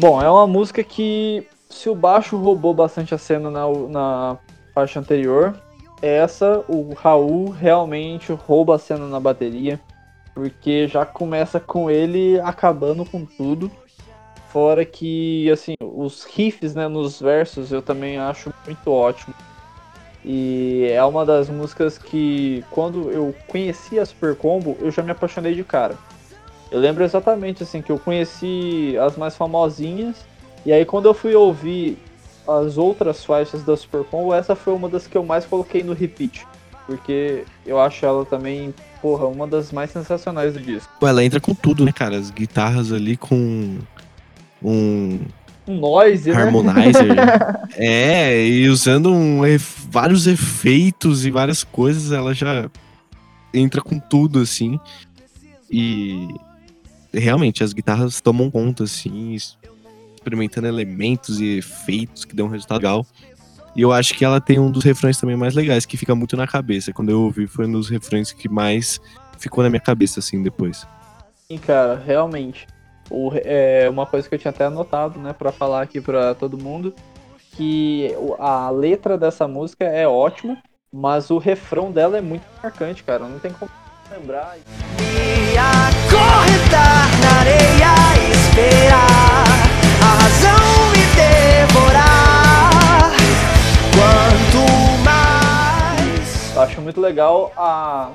Bom, é uma música que, se o baixo roubou bastante a cena na, na faixa anterior, essa, o Raul realmente rouba a cena na bateria, porque já começa com ele acabando com tudo. Fora que, assim, os riffs né, nos versos eu também acho muito ótimo. E é uma das músicas que, quando eu conheci a Super Combo, eu já me apaixonei de cara. Eu lembro exatamente assim que eu conheci as mais famosinhas e aí quando eu fui ouvir as outras faixas da Super Combo, essa foi uma das que eu mais coloquei no repeat, porque eu acho ela também, porra, uma das mais sensacionais do disco. Pô, ela entra com tudo, né, cara? As guitarras ali com um Um noise, né? harmonizer. [LAUGHS] é, e usando um vários efeitos e várias coisas, ela já entra com tudo, assim. E realmente as guitarras tomam conta, assim, experimentando elementos e efeitos que dão um resultado legal. E eu acho que ela tem um dos refrões também mais legais, que fica muito na cabeça. Quando eu ouvi, foi um dos refrões que mais ficou na minha cabeça, assim, depois. Sim, cara, realmente. O, é uma coisa que eu tinha até anotado, né, pra falar aqui pra todo mundo, que a letra dessa música é ótima, mas o refrão dela é muito marcante, cara. Não tem como lembrar. Me acorrentar na areia esperar a razão me devorar. Quanto mais. Eu acho muito legal a,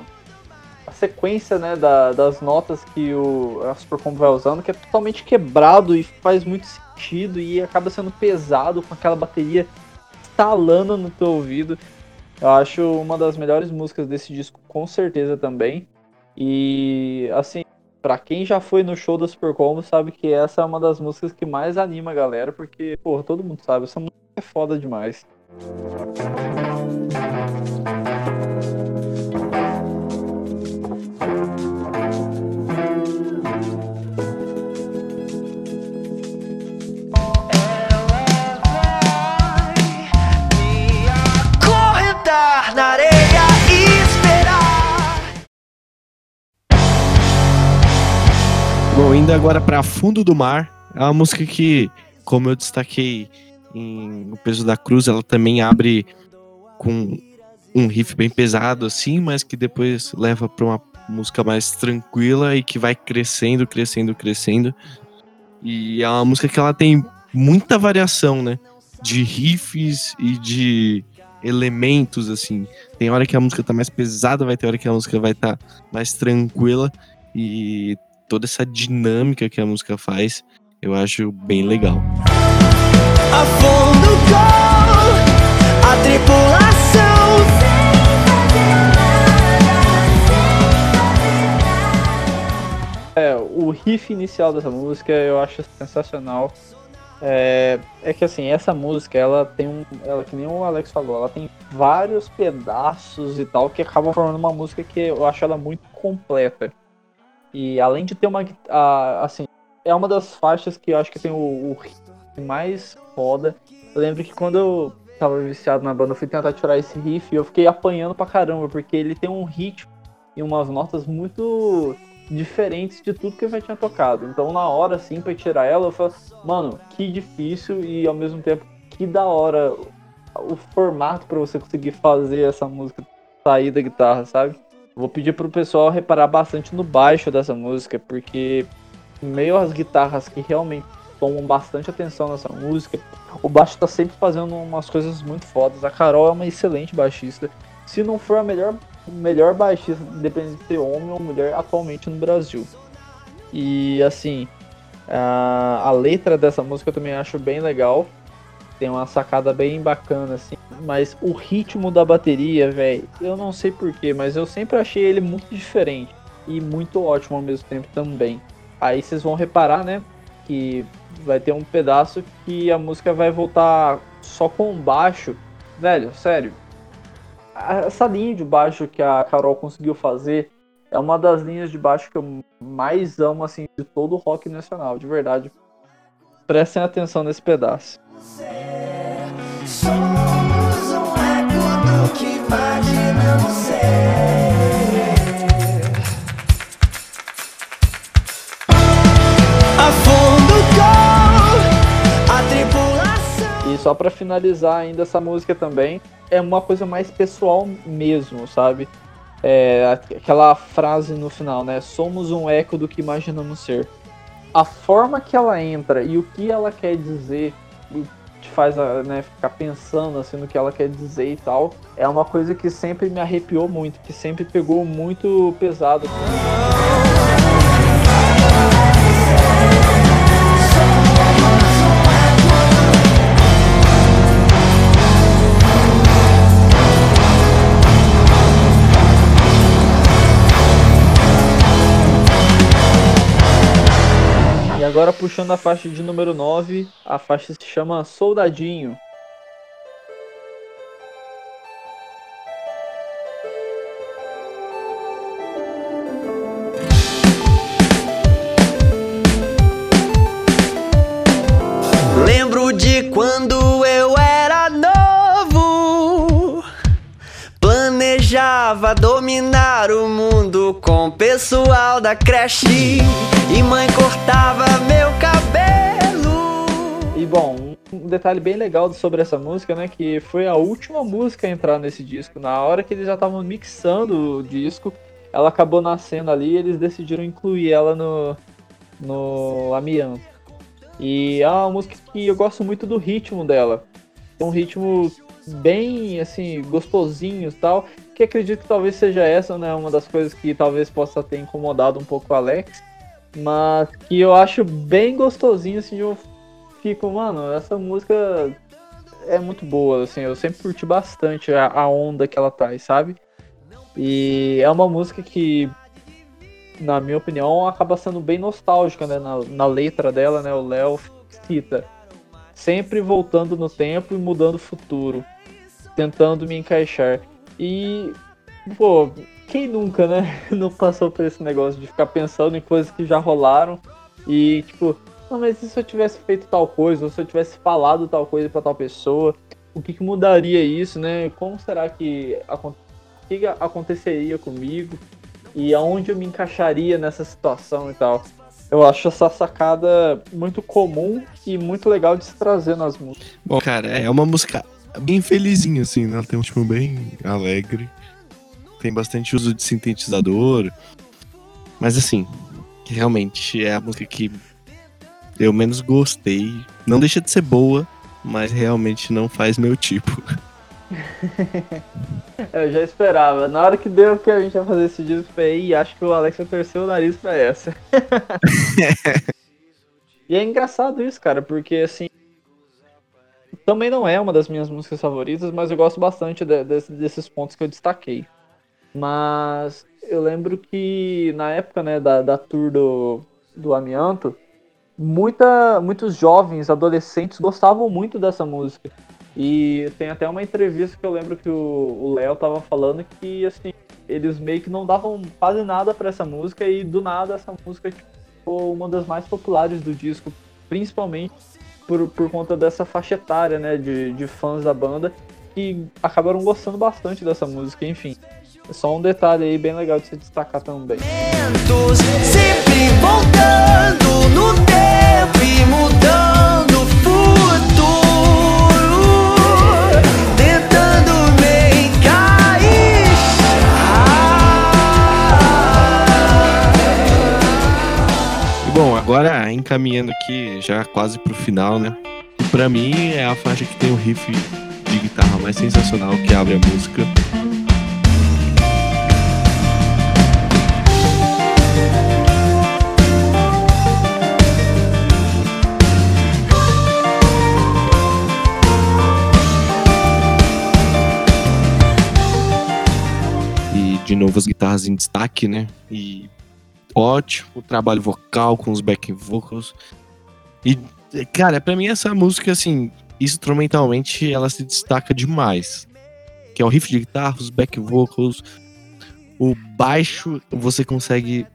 a sequência, né, da- das notas que o a Supercombo vai usando, que é totalmente quebrado e faz muito sentido e acaba sendo pesado com aquela bateria estalando no teu ouvido. Eu acho uma das melhores músicas desse disco, com certeza também. E assim, pra quem já foi no show da Supercombo, sabe que essa é uma das músicas que mais anima a galera, porque, porra, todo mundo sabe, essa música é foda demais. Acorrentar na areia e esperar. Bom, indo agora pra Fundo do Mar, é uma música que, como eu destaquei em O Peso da Cruz, ela também abre com um riff bem pesado assim, mas que depois leva pra uma música mais tranquila e que vai crescendo, crescendo, crescendo. E é uma música que ela tem muita variação, né? De riffs e de elementos assim. Tem hora que a música tá mais pesada, vai ter hora que a música vai estar mais tranquila e toda essa dinâmica que a música faz, eu acho bem legal. A fundo com a tripulação. É, o riff inicial dessa música eu acho sensacional. É, é que assim, essa música, ela tem um. Ela, que nem o Alex falou, ela tem vários pedaços e tal que acabam formando uma música que eu acho ela muito completa. E além de ter uma a- assim, é uma das faixas que eu acho que tem o, o mais foda. Eu lembro que quando eu tava viciado na banda, eu fui tentar tirar esse riff e eu fiquei apanhando pra caramba, porque ele tem um ritmo e umas notas muito diferentes de tudo que eu já tinha tocado. Então na hora, assim, pra tirar ela, eu falei, mano, que difícil e ao mesmo tempo que da hora o formato para você conseguir fazer essa música sair da guitarra, sabe? Vou pedir pro pessoal reparar bastante no baixo dessa música, porque meio as guitarras que realmente tomam bastante atenção nessa música, o baixo tá sempre fazendo umas coisas muito fodas. A Carol é uma excelente baixista. Se não for a melhor, melhor baixista, independente de ser homem ou mulher, atualmente no Brasil. E assim, a, a letra dessa música eu também acho bem legal. Tem uma sacada bem bacana, assim. Mas o ritmo da bateria, velho, eu não sei porquê, mas eu sempre achei ele muito diferente. E muito ótimo ao mesmo tempo também. Aí vocês vão reparar, né? Que vai ter um pedaço que a música vai voltar só com baixo. Velho, sério. Essa linha de baixo que a Carol conseguiu fazer é uma das linhas de baixo que eu mais amo, assim, de todo o rock nacional, de verdade. Prestem atenção nesse pedaço. Somos um eco do que imaginamos ser. Só para finalizar ainda essa música também, é uma coisa mais pessoal mesmo, sabe? É, aquela frase no final, né? Somos um eco do que imaginamos ser. A forma que ela entra e o que ela quer dizer te faz né, ficar pensando assim no que ela quer dizer e tal. É uma coisa que sempre me arrepiou muito, que sempre pegou muito pesado. Agora puxando a faixa de número 9, a faixa se chama Soldadinho. Lembro de quando eu era novo, planejava dominar o mundo com o pessoal da creche e mãe cortava meu cabelo. E bom, um detalhe bem legal sobre essa música, né, que foi a última música a entrar nesse disco. Na hora que eles já estavam mixando o disco, ela acabou nascendo ali e eles decidiram incluir ela no, no Amianto. E é uma música que eu gosto muito do ritmo dela. É um ritmo bem, assim, gostosinho e tal. Que acredito que talvez seja essa, né? Uma das coisas que talvez possa ter incomodado um pouco o Alex. Mas que eu acho bem gostosinho, assim, eu fico, mano, essa música é muito boa, assim, eu sempre curti bastante a, a onda que ela traz, sabe? E é uma música que, na minha opinião, acaba sendo bem nostálgica, né? Na, na letra dela, né? O Léo cita. Sempre voltando no tempo e mudando o futuro. Tentando me encaixar. E, pô, quem nunca, né? [LAUGHS] Não passou por esse negócio de ficar pensando em coisas que já rolaram e, tipo, não, mas e se eu tivesse feito tal coisa, ou se eu tivesse falado tal coisa para tal pessoa, o que, que, mudaria isso, né? Como será que, que aconteceria comigo e aonde eu me encaixaria nessa situação e tal? Eu acho essa sacada muito comum e muito legal de se trazer nas músicas. Bom, cara, é uma música bem felizinha, assim, né? Ela tem um tipo bem alegre tem bastante uso de sintetizador. Mas assim, realmente é a música que eu menos gostei. Não deixa de ser boa, mas realmente não faz meu tipo. [LAUGHS] eu já esperava. Na hora que deu que a gente ia fazer esse disco, falei, acho que o Alex vai torcer o nariz pra essa. [LAUGHS] e é engraçado isso, cara, porque assim. Também não é uma das minhas músicas favoritas, mas eu gosto bastante de, de, desses pontos que eu destaquei. Mas eu lembro que na época né, da, da tour do, do Amianto, muita, muitos jovens, adolescentes gostavam muito dessa música. E tem até uma entrevista que eu lembro que o Léo tava falando que assim, eles meio que não davam quase nada para essa música e do nada essa música tipo, ficou uma das mais populares do disco, principalmente por, por conta dessa faixa etária, né, de, de fãs da banda, que acabaram gostando bastante dessa música, enfim. É só um detalhe aí bem legal de se destacar também. Sempre voltando no tempo e mudando futuro. Encaminhando aqui já quase pro final, né? E mim é a faixa que tem o riff de guitarra mais sensacional que abre a música. De novo as guitarras em destaque, né? E ótimo trabalho vocal com os backing vocals. E, cara, pra mim essa música, assim, instrumentalmente ela se destaca demais. Que é o riff de guitarra, os back vocals, o baixo, você consegue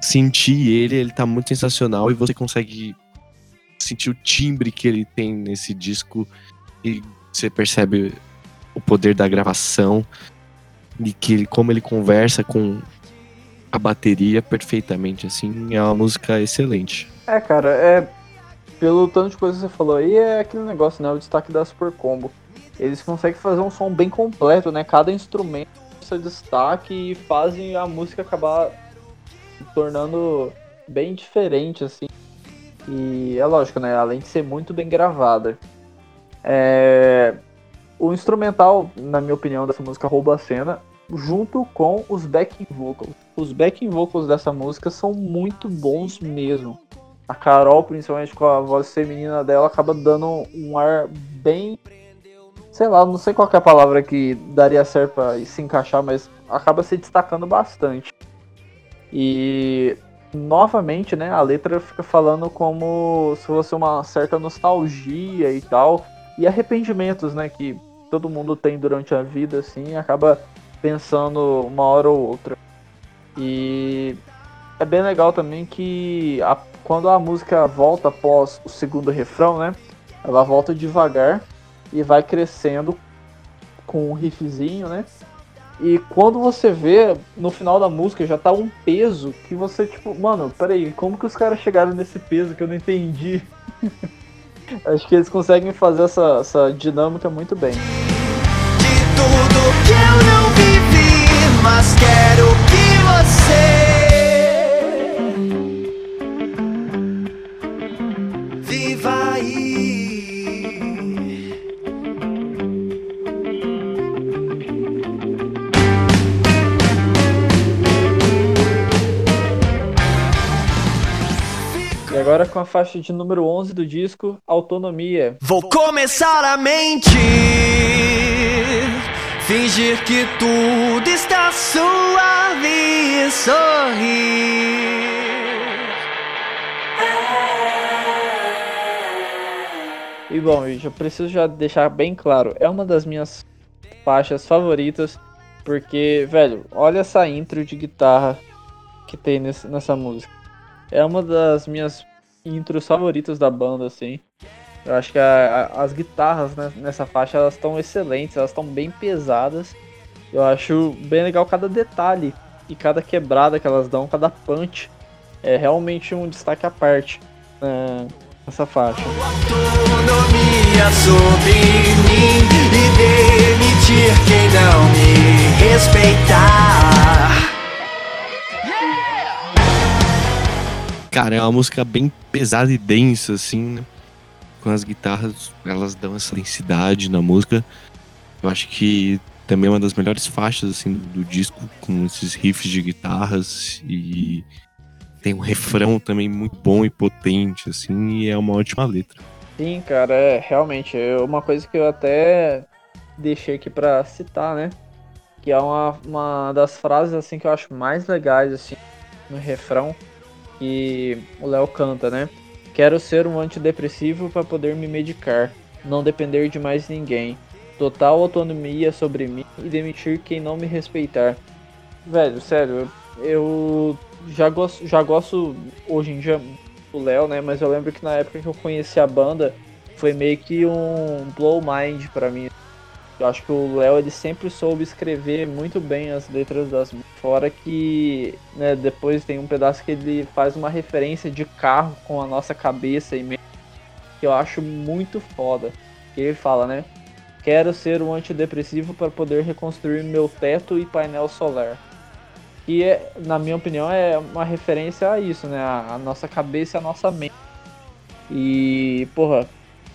sentir ele, ele tá muito sensacional e você consegue sentir o timbre que ele tem nesse disco e você percebe o poder da gravação e que ele, como ele conversa com a bateria perfeitamente assim, é uma música excelente. É, cara, é pelo tanto de coisa que você falou aí, é aquele negócio, né? O destaque da Super Combo. Eles conseguem fazer um som bem completo, né? Cada instrumento seu destaque e fazem a música acabar se tornando bem diferente, assim. E é lógico, né? Além de ser muito bem gravada. É... O instrumental, na minha opinião, dessa música rouba a cena, junto com os backing vocals. Os backing vocals dessa música são muito bons mesmo a Carol, principalmente com a voz feminina dela, acaba dando um ar bem. Sei lá, não sei qual é a palavra que daria certo pra se encaixar, mas acaba se destacando bastante. E novamente, né, a letra fica falando como se fosse uma certa nostalgia e tal, e arrependimentos, né, que todo mundo tem durante a vida, assim, acaba pensando uma hora ou outra. E é bem legal também que a, quando a música volta após o segundo refrão, né? Ela volta devagar e vai crescendo com um riffzinho, né? E quando você vê no final da música já tá um peso que você, tipo, mano, peraí, como que os caras chegaram nesse peso que eu não entendi? [LAUGHS] Acho que eles conseguem fazer essa, essa dinâmica muito bem. Tudo que eu não vivi, mas quero que você. Viva aí. E agora com a faixa de número 11 do disco, Autonomia. Vou começar a mentir, fingir que tudo está suave e sorrir. E bom, eu preciso já deixar bem claro, é uma das minhas faixas favoritas, porque, velho, olha essa intro de guitarra que tem nessa música. É uma das minhas intros favoritas da banda, assim. Eu acho que a- a- as guitarras né, nessa faixa elas estão excelentes, elas estão bem pesadas. Eu acho bem legal cada detalhe e cada quebrada que elas dão, cada punch. É realmente um destaque à parte né, nessa faixa. Autonomia sobre mim e demitir quem não me respeitar. Cara, é uma música bem pesada e densa, assim, né? Com as guitarras, elas dão essa densidade na música. Eu acho que também é uma das melhores faixas, assim, do disco, com esses riffs de guitarras e tem um refrão também muito bom e potente, assim, e é uma ótima letra. Sim, cara, é realmente é uma coisa que eu até deixei aqui pra citar, né? Que é uma, uma das frases assim que eu acho mais legais assim no refrão que o Léo canta, né? Quero ser um antidepressivo para poder me medicar, não depender de mais ninguém. Total autonomia sobre mim e demitir quem não me respeitar. Velho, sério, eu já gosto, já gosto hoje em dia do Léo, né? Mas eu lembro que na época que eu conheci a banda, foi meio que um blow mind para mim. Eu acho que o Léo ele sempre soube escrever muito bem as letras das fora que né, depois tem um pedaço que ele faz uma referência de carro com a nossa cabeça e que eu acho muito foda. Que ele fala, né? Quero ser um antidepressivo para poder reconstruir meu teto e painel solar. Que, é, na minha opinião, é uma referência a isso, né? A, a nossa cabeça e a nossa mente. E, porra,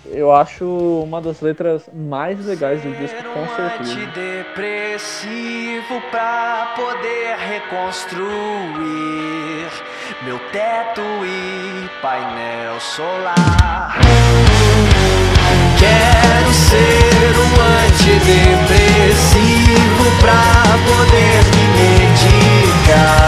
eu acho uma das letras mais legais do disco, com certeza. depressivo pra poder reconstruir meu teto e painel solar. Quero ser um antidepressivo pra poder me medicar.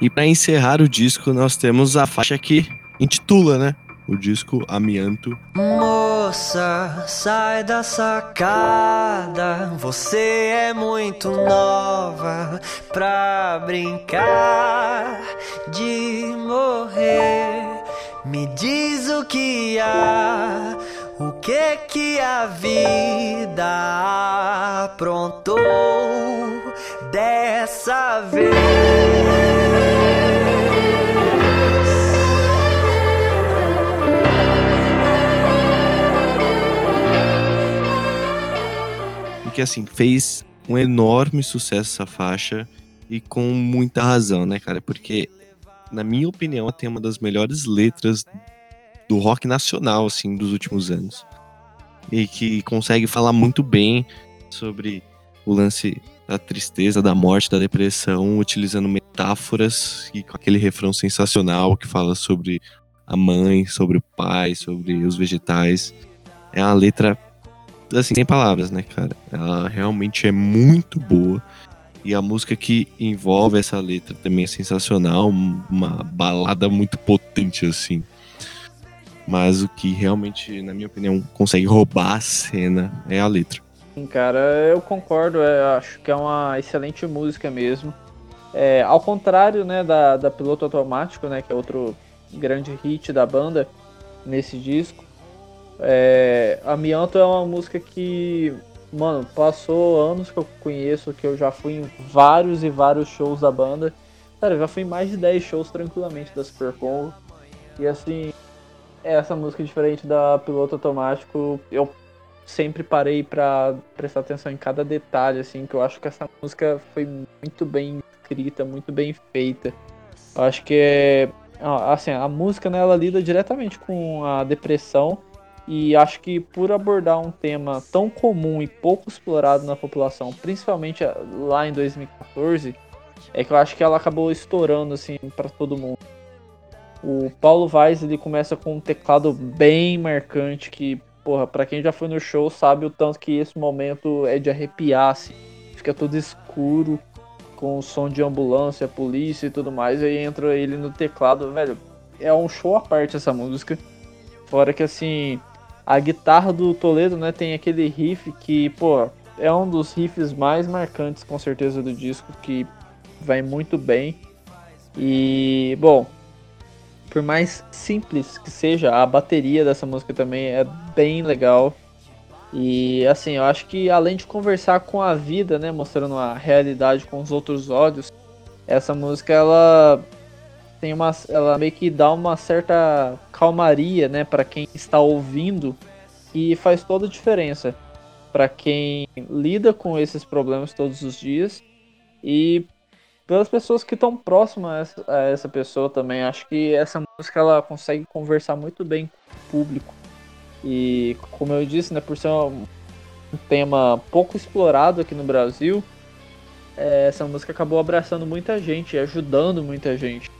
E para encerrar o disco, nós temos a faixa que intitula, né? O disco Amianto. Moça, sai da sacada. Você é muito nova pra brincar de morrer. Me diz o que há, o que que a vida aprontou dessa vez. Porque assim, fez um enorme sucesso essa faixa e com muita razão, né, cara? Porque, na minha opinião, ela tem uma das melhores letras do rock nacional, assim, dos últimos anos. E que consegue falar muito bem sobre o lance da tristeza, da morte, da depressão, utilizando metáforas e com aquele refrão sensacional que fala sobre a mãe, sobre o pai, sobre os vegetais. É uma letra, assim, sem palavras, né, cara? Ela realmente é muito boa. E a música que envolve essa letra também é sensacional, uma balada muito potente, assim. Mas o que realmente, na minha opinião, consegue roubar a cena é a letra. Cara, eu concordo, é, acho que é uma excelente música mesmo. É, ao contrário, né, da, da Piloto Automático, né, que é outro grande hit da banda nesse disco, é, Amianto é uma música que, mano, passou anos que eu conheço, que eu já fui em vários e vários shows da banda. Cara, eu já fui em mais de 10 shows tranquilamente da Super Combo. E assim, essa música diferente da Piloto Automático, eu sempre parei para prestar atenção em cada detalhe, assim, que eu acho que essa música foi muito bem escrita, muito bem feita. Eu acho que é, assim, a música né, ela lida diretamente com a depressão e acho que por abordar um tema tão comum e pouco explorado na população, principalmente lá em 2014, é que eu acho que ela acabou estourando assim para todo mundo. O Paulo Vaz ele começa com um teclado bem marcante que porra, pra quem já foi no show sabe o tanto que esse momento é de arrepiar, assim. Fica tudo escuro, com o som de ambulância, polícia e tudo mais, aí entra ele no teclado, velho. É um show à parte essa música. Fora que assim, a guitarra do Toledo, né, tem aquele riff que, pô, é um dos riffs mais marcantes com certeza do disco, que vai muito bem. E, bom, por mais simples que seja, a bateria dessa música também é bem legal. E assim, eu acho que além de conversar com a vida, né, mostrando a realidade com os outros olhos, essa música ela tem uma ela meio que dá uma certa calmaria, né, para quem está ouvindo e faz toda a diferença para quem lida com esses problemas todos os dias e pelas pessoas que estão próximas a essa pessoa também. Acho que essa música ela consegue conversar muito bem com o público. E como eu disse, né, por ser um, tema pouco explorado aqui no Brasil, é, essa música acabou abraçando muita gente ajudando muita gente.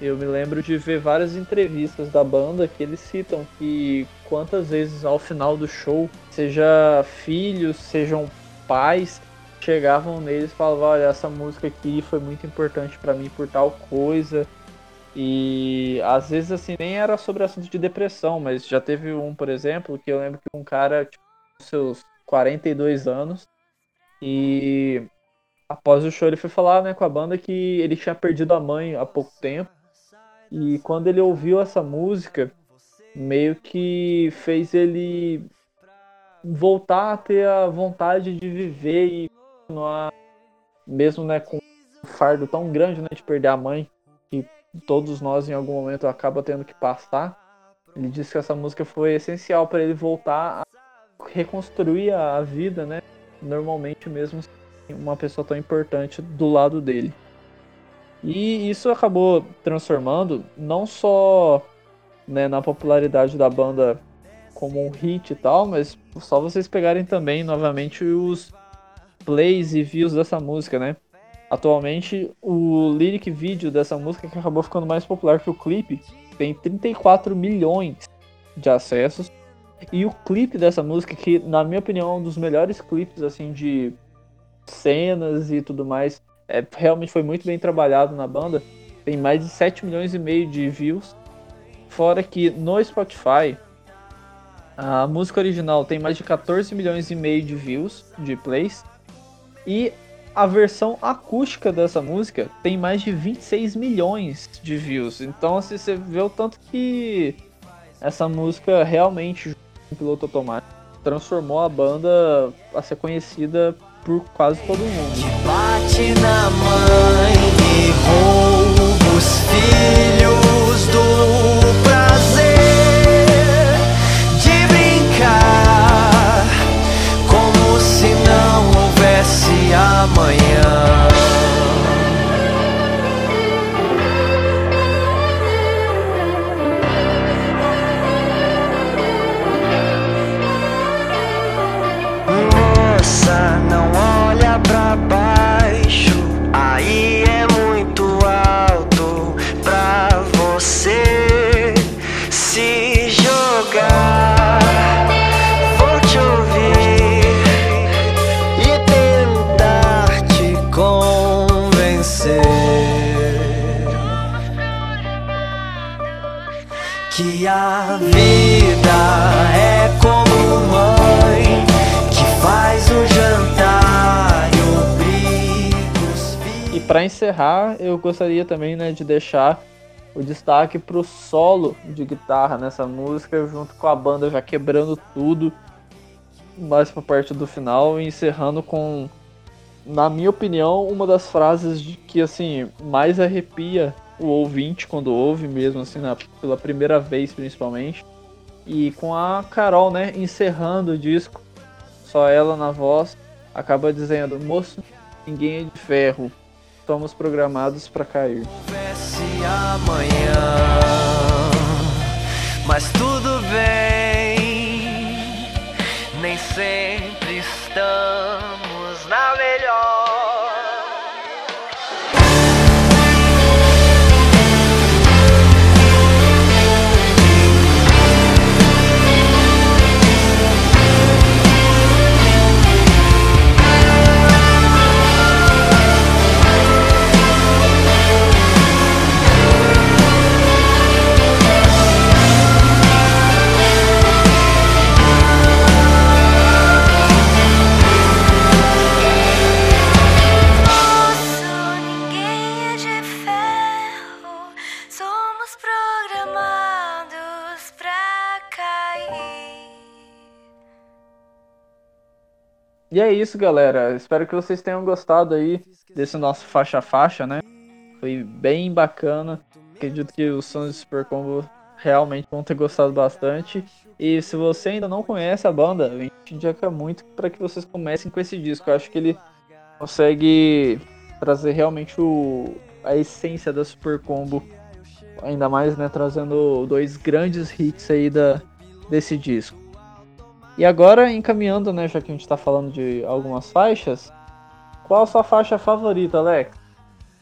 Eu me lembro de ver várias entrevistas da banda que eles citam que quantas vezes ao final do show, seja filhos, sejam pais, chegavam neles e falavam, olha, essa música aqui foi muito importante para mim por tal coisa. E às vezes assim, nem era sobre assunto de depressão, mas já teve um, por exemplo, que eu lembro que um cara, tipo, seus 42 anos, e após o show ele foi falar né, com a banda que ele tinha perdido a mãe há pouco tempo. E quando ele ouviu essa música, meio que fez ele voltar a ter a vontade de viver e continuar, mesmo né, com um fardo tão grande né, de perder a mãe, que todos nós em algum momento acaba tendo que passar. Ele disse que essa música foi essencial para ele voltar a reconstruir a vida, né? Normalmente mesmo uma pessoa tão importante do lado dele. E isso acabou transformando não só né, na popularidade da banda como um hit e tal, mas só vocês pegarem também novamente os plays e views dessa música, né? Atualmente, o lyric vídeo dessa música que acabou ficando mais popular que o clipe tem 34 milhões de acessos. E o clipe dessa música, que na minha opinião é um dos melhores clipes assim de cenas e tudo mais, é, realmente foi muito bem trabalhado na banda. Tem mais de 7 milhões e meio de views. Fora que no Spotify a música original tem mais de 14 milhões e meio de views, de plays. E a versão acústica dessa música tem mais de 26 milhões de views. Então, assim, você vê o tanto que essa música realmente, um piloto automático, transformou a banda a ser conhecida por quase todo mundo. Bate na mãe e rouba os filhos do que a vida é como mãe que faz o jantar e. E para encerrar, eu gostaria também né, de deixar o destaque pro solo de guitarra nessa música, junto com a banda já quebrando tudo, mais pra parte do final, e encerrando com, na minha opinião, uma das frases de que assim mais arrepia o ouvinte quando ouve mesmo, assim, na, pela primeira vez principalmente. E com a Carol, né, encerrando o disco, só ela na voz, acaba dizendo: Moço, ninguém é de ferro, estamos programados para cair. amanhã. Mas tudo bem, nem sempre estamos na melhor. E é isso, galera. Espero que vocês tenham gostado aí desse nosso faixa a faixa, né? Foi bem bacana. Acredito que os sons de Super Combo realmente vão ter gostado bastante. E se você ainda não conhece a banda, a gente indica muito para que vocês comecem com esse disco. Eu acho que ele consegue trazer realmente o, a essência da Super Combo. Ainda mais, né, trazendo dois grandes hits aí da, desse disco. E agora, encaminhando, né, já que a gente tá falando de algumas faixas, qual a sua faixa favorita, Alex?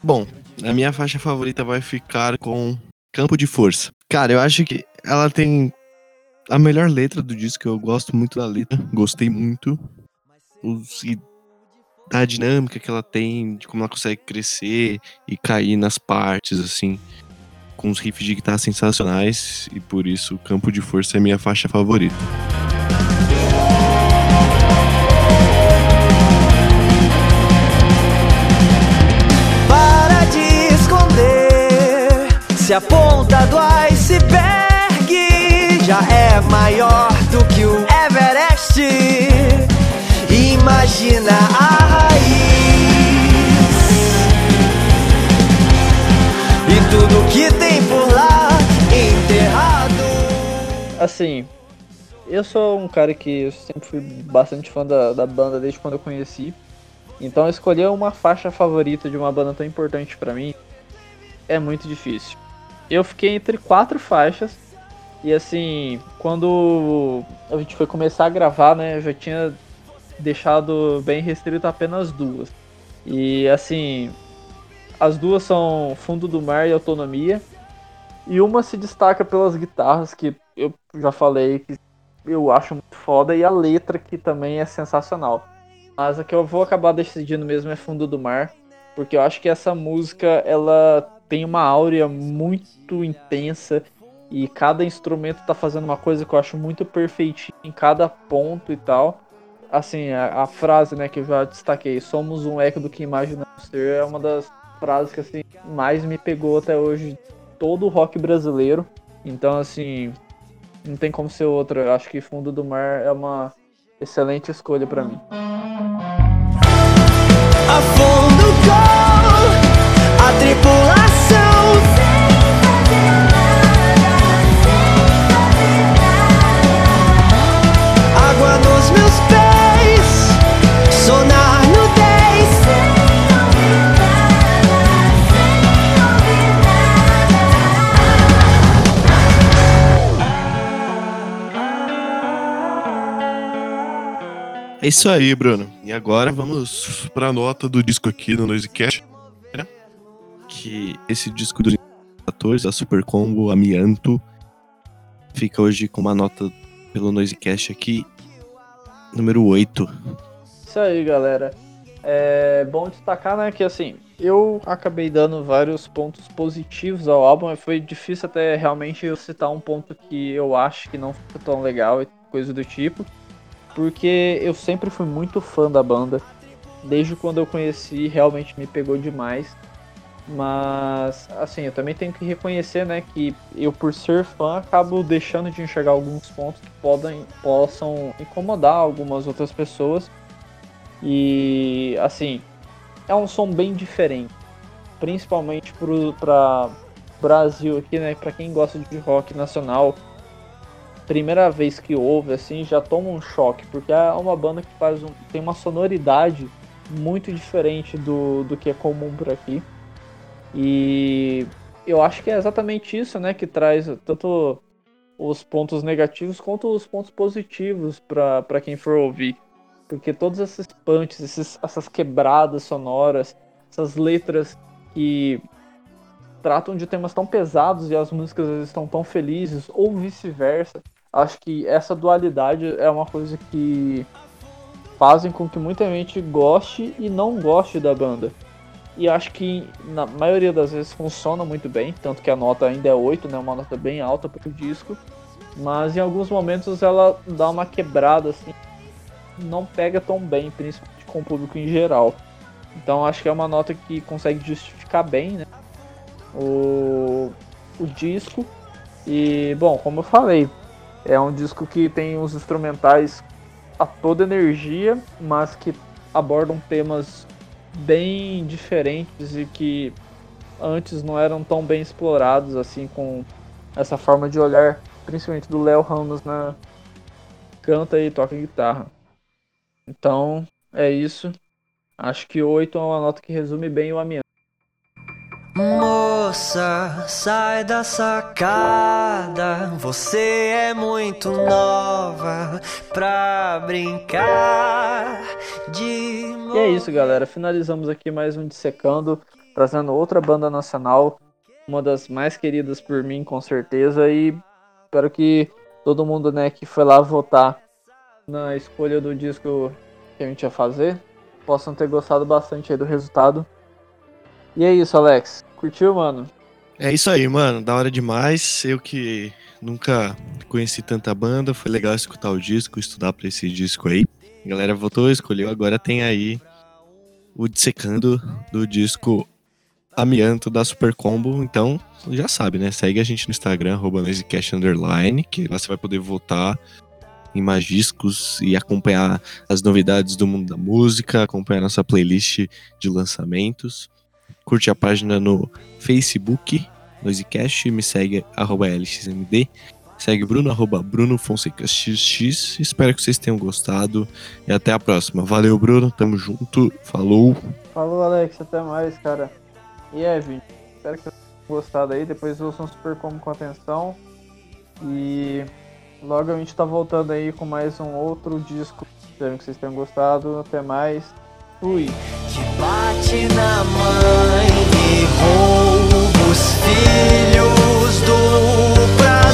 Bom, a minha faixa favorita vai ficar com Campo de Força. Cara, eu acho que ela tem a melhor letra do disco, eu gosto muito da letra, gostei muito. Os- e da dinâmica que ela tem, de como ela consegue crescer e cair nas partes, assim, com os riffs de guitarra sensacionais, e por isso Campo de Força é minha faixa favorita. Se a ponta do iceberg já é maior do que o Everest. Imagina a raiz e tudo que tem por lá enterrado. Assim, eu sou um cara que eu sempre fui bastante fã da, da banda desde quando eu conheci. Então escolher uma faixa favorita de uma banda tão importante pra mim é muito difícil. Eu fiquei entre quatro faixas e assim, quando a gente foi começar a gravar, né, eu já tinha deixado bem restrito apenas duas. E assim, as duas são Fundo do Mar e Autonomia. E uma se destaca pelas guitarras, que eu já falei que eu acho muito foda, e a letra que também é sensacional. Mas a que eu vou acabar decidindo mesmo é Fundo do Mar, porque eu acho que essa música ela tem uma áurea muito intensa e cada instrumento tá fazendo uma coisa que eu acho muito perfeitinha em cada ponto e tal. Assim, a, a frase, né, que eu já destaquei, somos um eco do que imaginamos ser, é uma das frases que assim mais me pegou até hoje todo o rock brasileiro. Então, assim, não tem como ser outra. Eu acho que Fundo do Mar é uma excelente escolha pra mim. A fundo a tripulação. É isso aí, Bruno. E agora vamos pra nota do disco aqui do Noisecast. Que esse disco dos 14, a Super Combo Amianto, fica hoje com uma nota pelo Noisecast aqui, número 8. Isso aí, galera. É bom destacar, né, que assim, eu acabei dando vários pontos positivos ao álbum, foi difícil até realmente eu citar um ponto que eu acho que não ficou tão legal e coisa do tipo, porque eu sempre fui muito fã da banda, desde quando eu conheci, realmente me pegou demais. Mas, assim, eu também tenho que reconhecer, né, que eu, por ser fã, acabo deixando de enxergar alguns pontos que podem, possam incomodar algumas outras pessoas. E, assim, é um som bem diferente, principalmente pro, pra Brasil aqui, né, pra quem gosta de rock nacional. Primeira vez que ouve, assim, já toma um choque, porque é uma banda que faz um, tem uma sonoridade muito diferente do, do que é comum por aqui. E eu acho que é exatamente isso, né, que traz tanto os pontos negativos quanto os pontos positivos para quem for ouvir. Porque todos esses punches, esses, essas quebradas sonoras, essas letras que tratam de temas tão pesados e as músicas às vezes estão tão felizes, ou vice-versa. Acho que essa dualidade é uma coisa que fazem com que muita gente goste e não goste da banda. E acho que na maioria das vezes funciona muito bem, tanto que a nota ainda é 8, né, uma nota bem alta para o disco. Mas em alguns momentos ela dá uma quebrada assim, não pega tão bem, principalmente com o público em geral. Então acho que é uma nota que consegue justificar bem, né, o, o disco. E bom, como eu falei, é um disco que tem os instrumentais a toda energia, mas que abordam temas bem diferentes e que antes não eram tão bem explorados assim com essa forma de olhar, principalmente do Léo Ramos na canta e toca guitarra. Então, é isso. Acho que 8 é uma nota que resume bem o Amiano. Moça, sai da sacada. Você é muito nova pra brincar de. E é isso, galera. Finalizamos aqui mais um Dissecando, trazendo outra banda nacional, uma das mais queridas por mim, com certeza. E espero que todo mundo né, que foi lá votar na escolha do disco que a gente ia fazer possam ter gostado bastante do resultado. E é isso, Alex. Curtiu, mano? É isso aí, mano. Da hora demais. Eu que nunca conheci tanta banda. Foi legal escutar o disco, estudar pra esse disco aí. A galera votou, escolheu. Agora tem aí o dissecando do disco Amianto da Super Combo. Então, já sabe, né? Segue a gente no Instagram, arroba Underline, que lá você vai poder votar em mais discos e acompanhar as novidades do mundo da música, acompanhar nossa playlist de lançamentos. Curte a página no Facebook, NoiseCast, me segue, arroba LXMD. Segue Bruno, arroba Bruno Fonseca XX. Espero que vocês tenham gostado e até a próxima. Valeu, Bruno. Tamo junto. Falou. Falou, Alex. Até mais, cara. E Evan, espero que vocês tenham gostado aí. Depois ouçam Super Como com atenção. E logo a gente tá voltando aí com mais um outro disco. Espero que vocês tenham gostado. Até mais. Fui. Que bate na mãe e rouba os filhos do prazer.